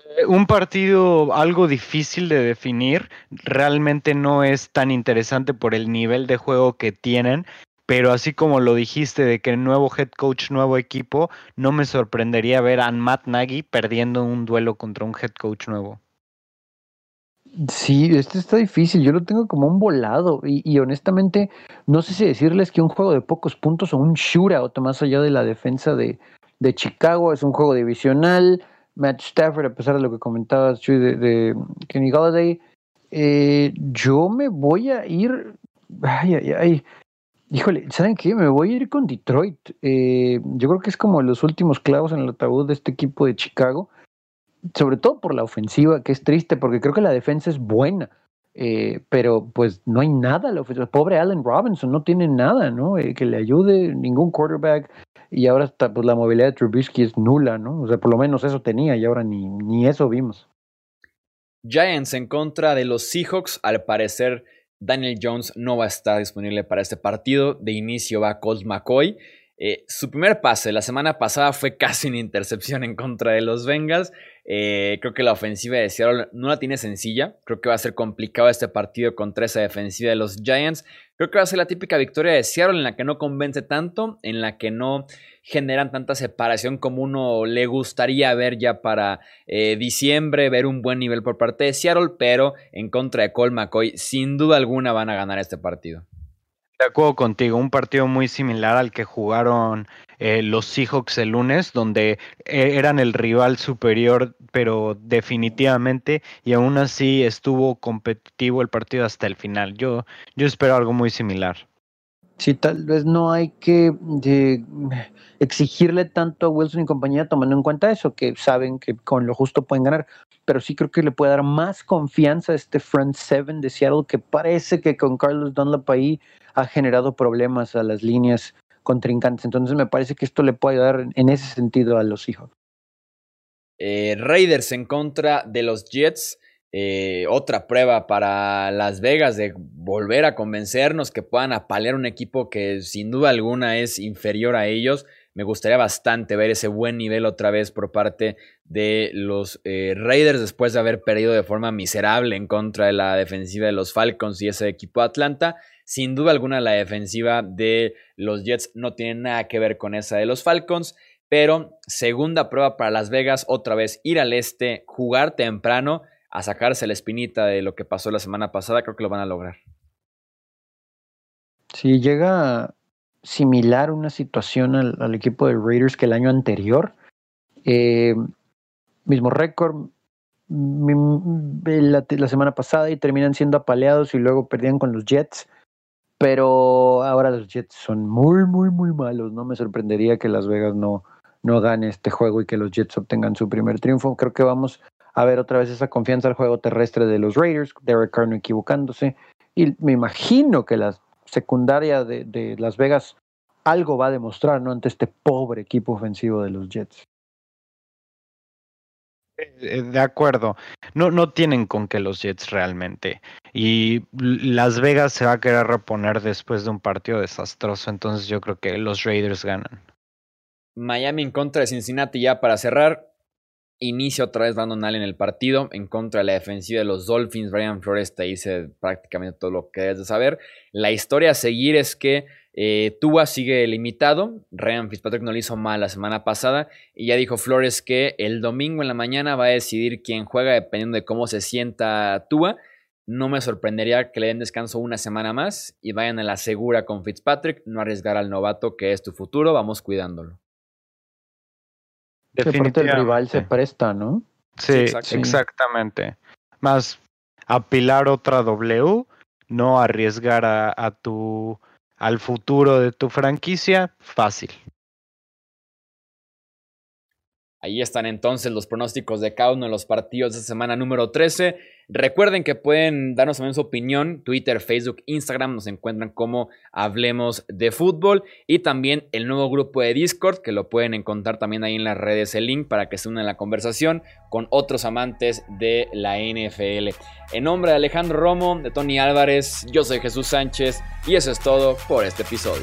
Eh, un partido algo difícil de definir, realmente no es tan interesante por el nivel de juego que tienen, pero así como lo dijiste de que nuevo head coach, nuevo equipo, no me sorprendería ver a Matt Nagy perdiendo un duelo contra un head coach nuevo. Sí, este está difícil. Yo lo tengo como un volado. Y, honestamente, no sé si decirles que un juego de pocos puntos o un shootout, más allá de la defensa de, de Chicago, es un juego divisional. Matt Stafford, a pesar de lo que comentabas, de, de Kenny Galladay, eh, yo me voy a ir. Ay, ay, ay. Híjole, ¿saben qué? Me voy a ir con Detroit. Eh, yo creo que es como los últimos clavos en el ataúd de este equipo de Chicago sobre todo por la ofensiva, que es triste, porque creo que la defensa es buena, eh, pero pues no hay nada la ofensiva. Pobre Allen Robinson, no tiene nada, ¿no? Eh, que le ayude, ningún quarterback, y ahora pues la movilidad de Trubisky es nula, ¿no? O sea, por lo menos eso tenía y ahora ni, ni eso vimos. Giants en contra de los Seahawks, al parecer Daniel Jones no va a estar disponible para este partido. De inicio va Colt McCoy. Eh, su primer pase la semana pasada fue casi una intercepción en contra de los Bengals. Eh, creo que la ofensiva de Seattle no la tiene sencilla. Creo que va a ser complicado este partido contra esa defensiva de los Giants. Creo que va a ser la típica victoria de Seattle en la que no convence tanto, en la que no generan tanta separación como uno le gustaría ver ya para eh, diciembre, ver un buen nivel por parte de Seattle, pero en contra de Cole McCoy, sin duda alguna van a ganar este partido. De acuerdo contigo, un partido muy similar al que jugaron eh, los Seahawks el lunes, donde eh, eran el rival superior, pero definitivamente, y aún así estuvo competitivo el partido hasta el final. Yo, yo espero algo muy similar. Sí, tal vez no hay que exigirle tanto a Wilson y compañía tomando en cuenta eso, que saben que con lo justo pueden ganar, pero sí creo que le puede dar más confianza a este front seven de Seattle que parece que con Carlos Dunlap ahí ha generado problemas a las líneas contrincantes. Entonces me parece que esto le puede ayudar en ese sentido a los hijos. Eh, Raiders en contra de los Jets. Eh, otra prueba para Las Vegas de volver a convencernos que puedan apalear un equipo que sin duda alguna es inferior a ellos. Me gustaría bastante ver ese buen nivel otra vez por parte de los eh, Raiders después de haber perdido de forma miserable en contra de la defensiva de los Falcons y ese equipo de Atlanta. Sin duda alguna la defensiva de los Jets no tiene nada que ver con esa de los Falcons. Pero segunda prueba para Las Vegas, otra vez ir al este, jugar temprano, a sacarse la espinita de lo que pasó la semana pasada, creo que lo van a lograr. Sí, llega similar una situación al, equipo de Raiders que el año anterior. Eh, mismo récord, la, la, semana pasada y terminan siendo apaleados y luego perdían con los Jets. Pero ahora los Jets son muy, muy, muy malos. No me sorprendería que Las Vegas no, no gane este juego y que los Jets obtengan su primer triunfo. Creo que vamos a ver otra vez esa confianza al juego terrestre de los Raiders, Derek Carr no equivocándose. Y me imagino que la secundaria de, de Las Vegas algo va a demostrar ¿no? ante este pobre equipo ofensivo de los Jets. Eh, de acuerdo. No, no tienen con que los Jets realmente. Y Las Vegas se va a querer reponer después de un partido desastroso. Entonces yo creo que los Raiders ganan. Miami en contra de Cincinnati ya para cerrar. Inicia otra vez Brandon Allen el partido en contra de la defensiva de los Dolphins. Brian Flores te dice prácticamente todo lo que debes de saber. La historia a seguir es que eh, Tua sigue limitado. Ryan Fitzpatrick no lo hizo mal la semana pasada. Y ya dijo Flores que el domingo en la mañana va a decidir quién juega dependiendo de cómo se sienta Tua. No me sorprendería que le den descanso una semana más y vayan a la segura con Fitzpatrick. No arriesgar al novato que es tu futuro. Vamos cuidándolo. Definitivamente el rival se presta, ¿no? Sí, exactamente. Más apilar otra W, no arriesgar a tu al futuro de tu franquicia, fácil. Ahí están entonces los pronósticos de cada uno de los partidos de semana número 13. Recuerden que pueden darnos también su opinión. Twitter, Facebook, Instagram nos encuentran como Hablemos de Fútbol. Y también el nuevo grupo de Discord, que lo pueden encontrar también ahí en las redes el link para que se unan a la conversación con otros amantes de la NFL. En nombre de Alejandro Romo, de Tony Álvarez, yo soy Jesús Sánchez y eso es todo por este episodio.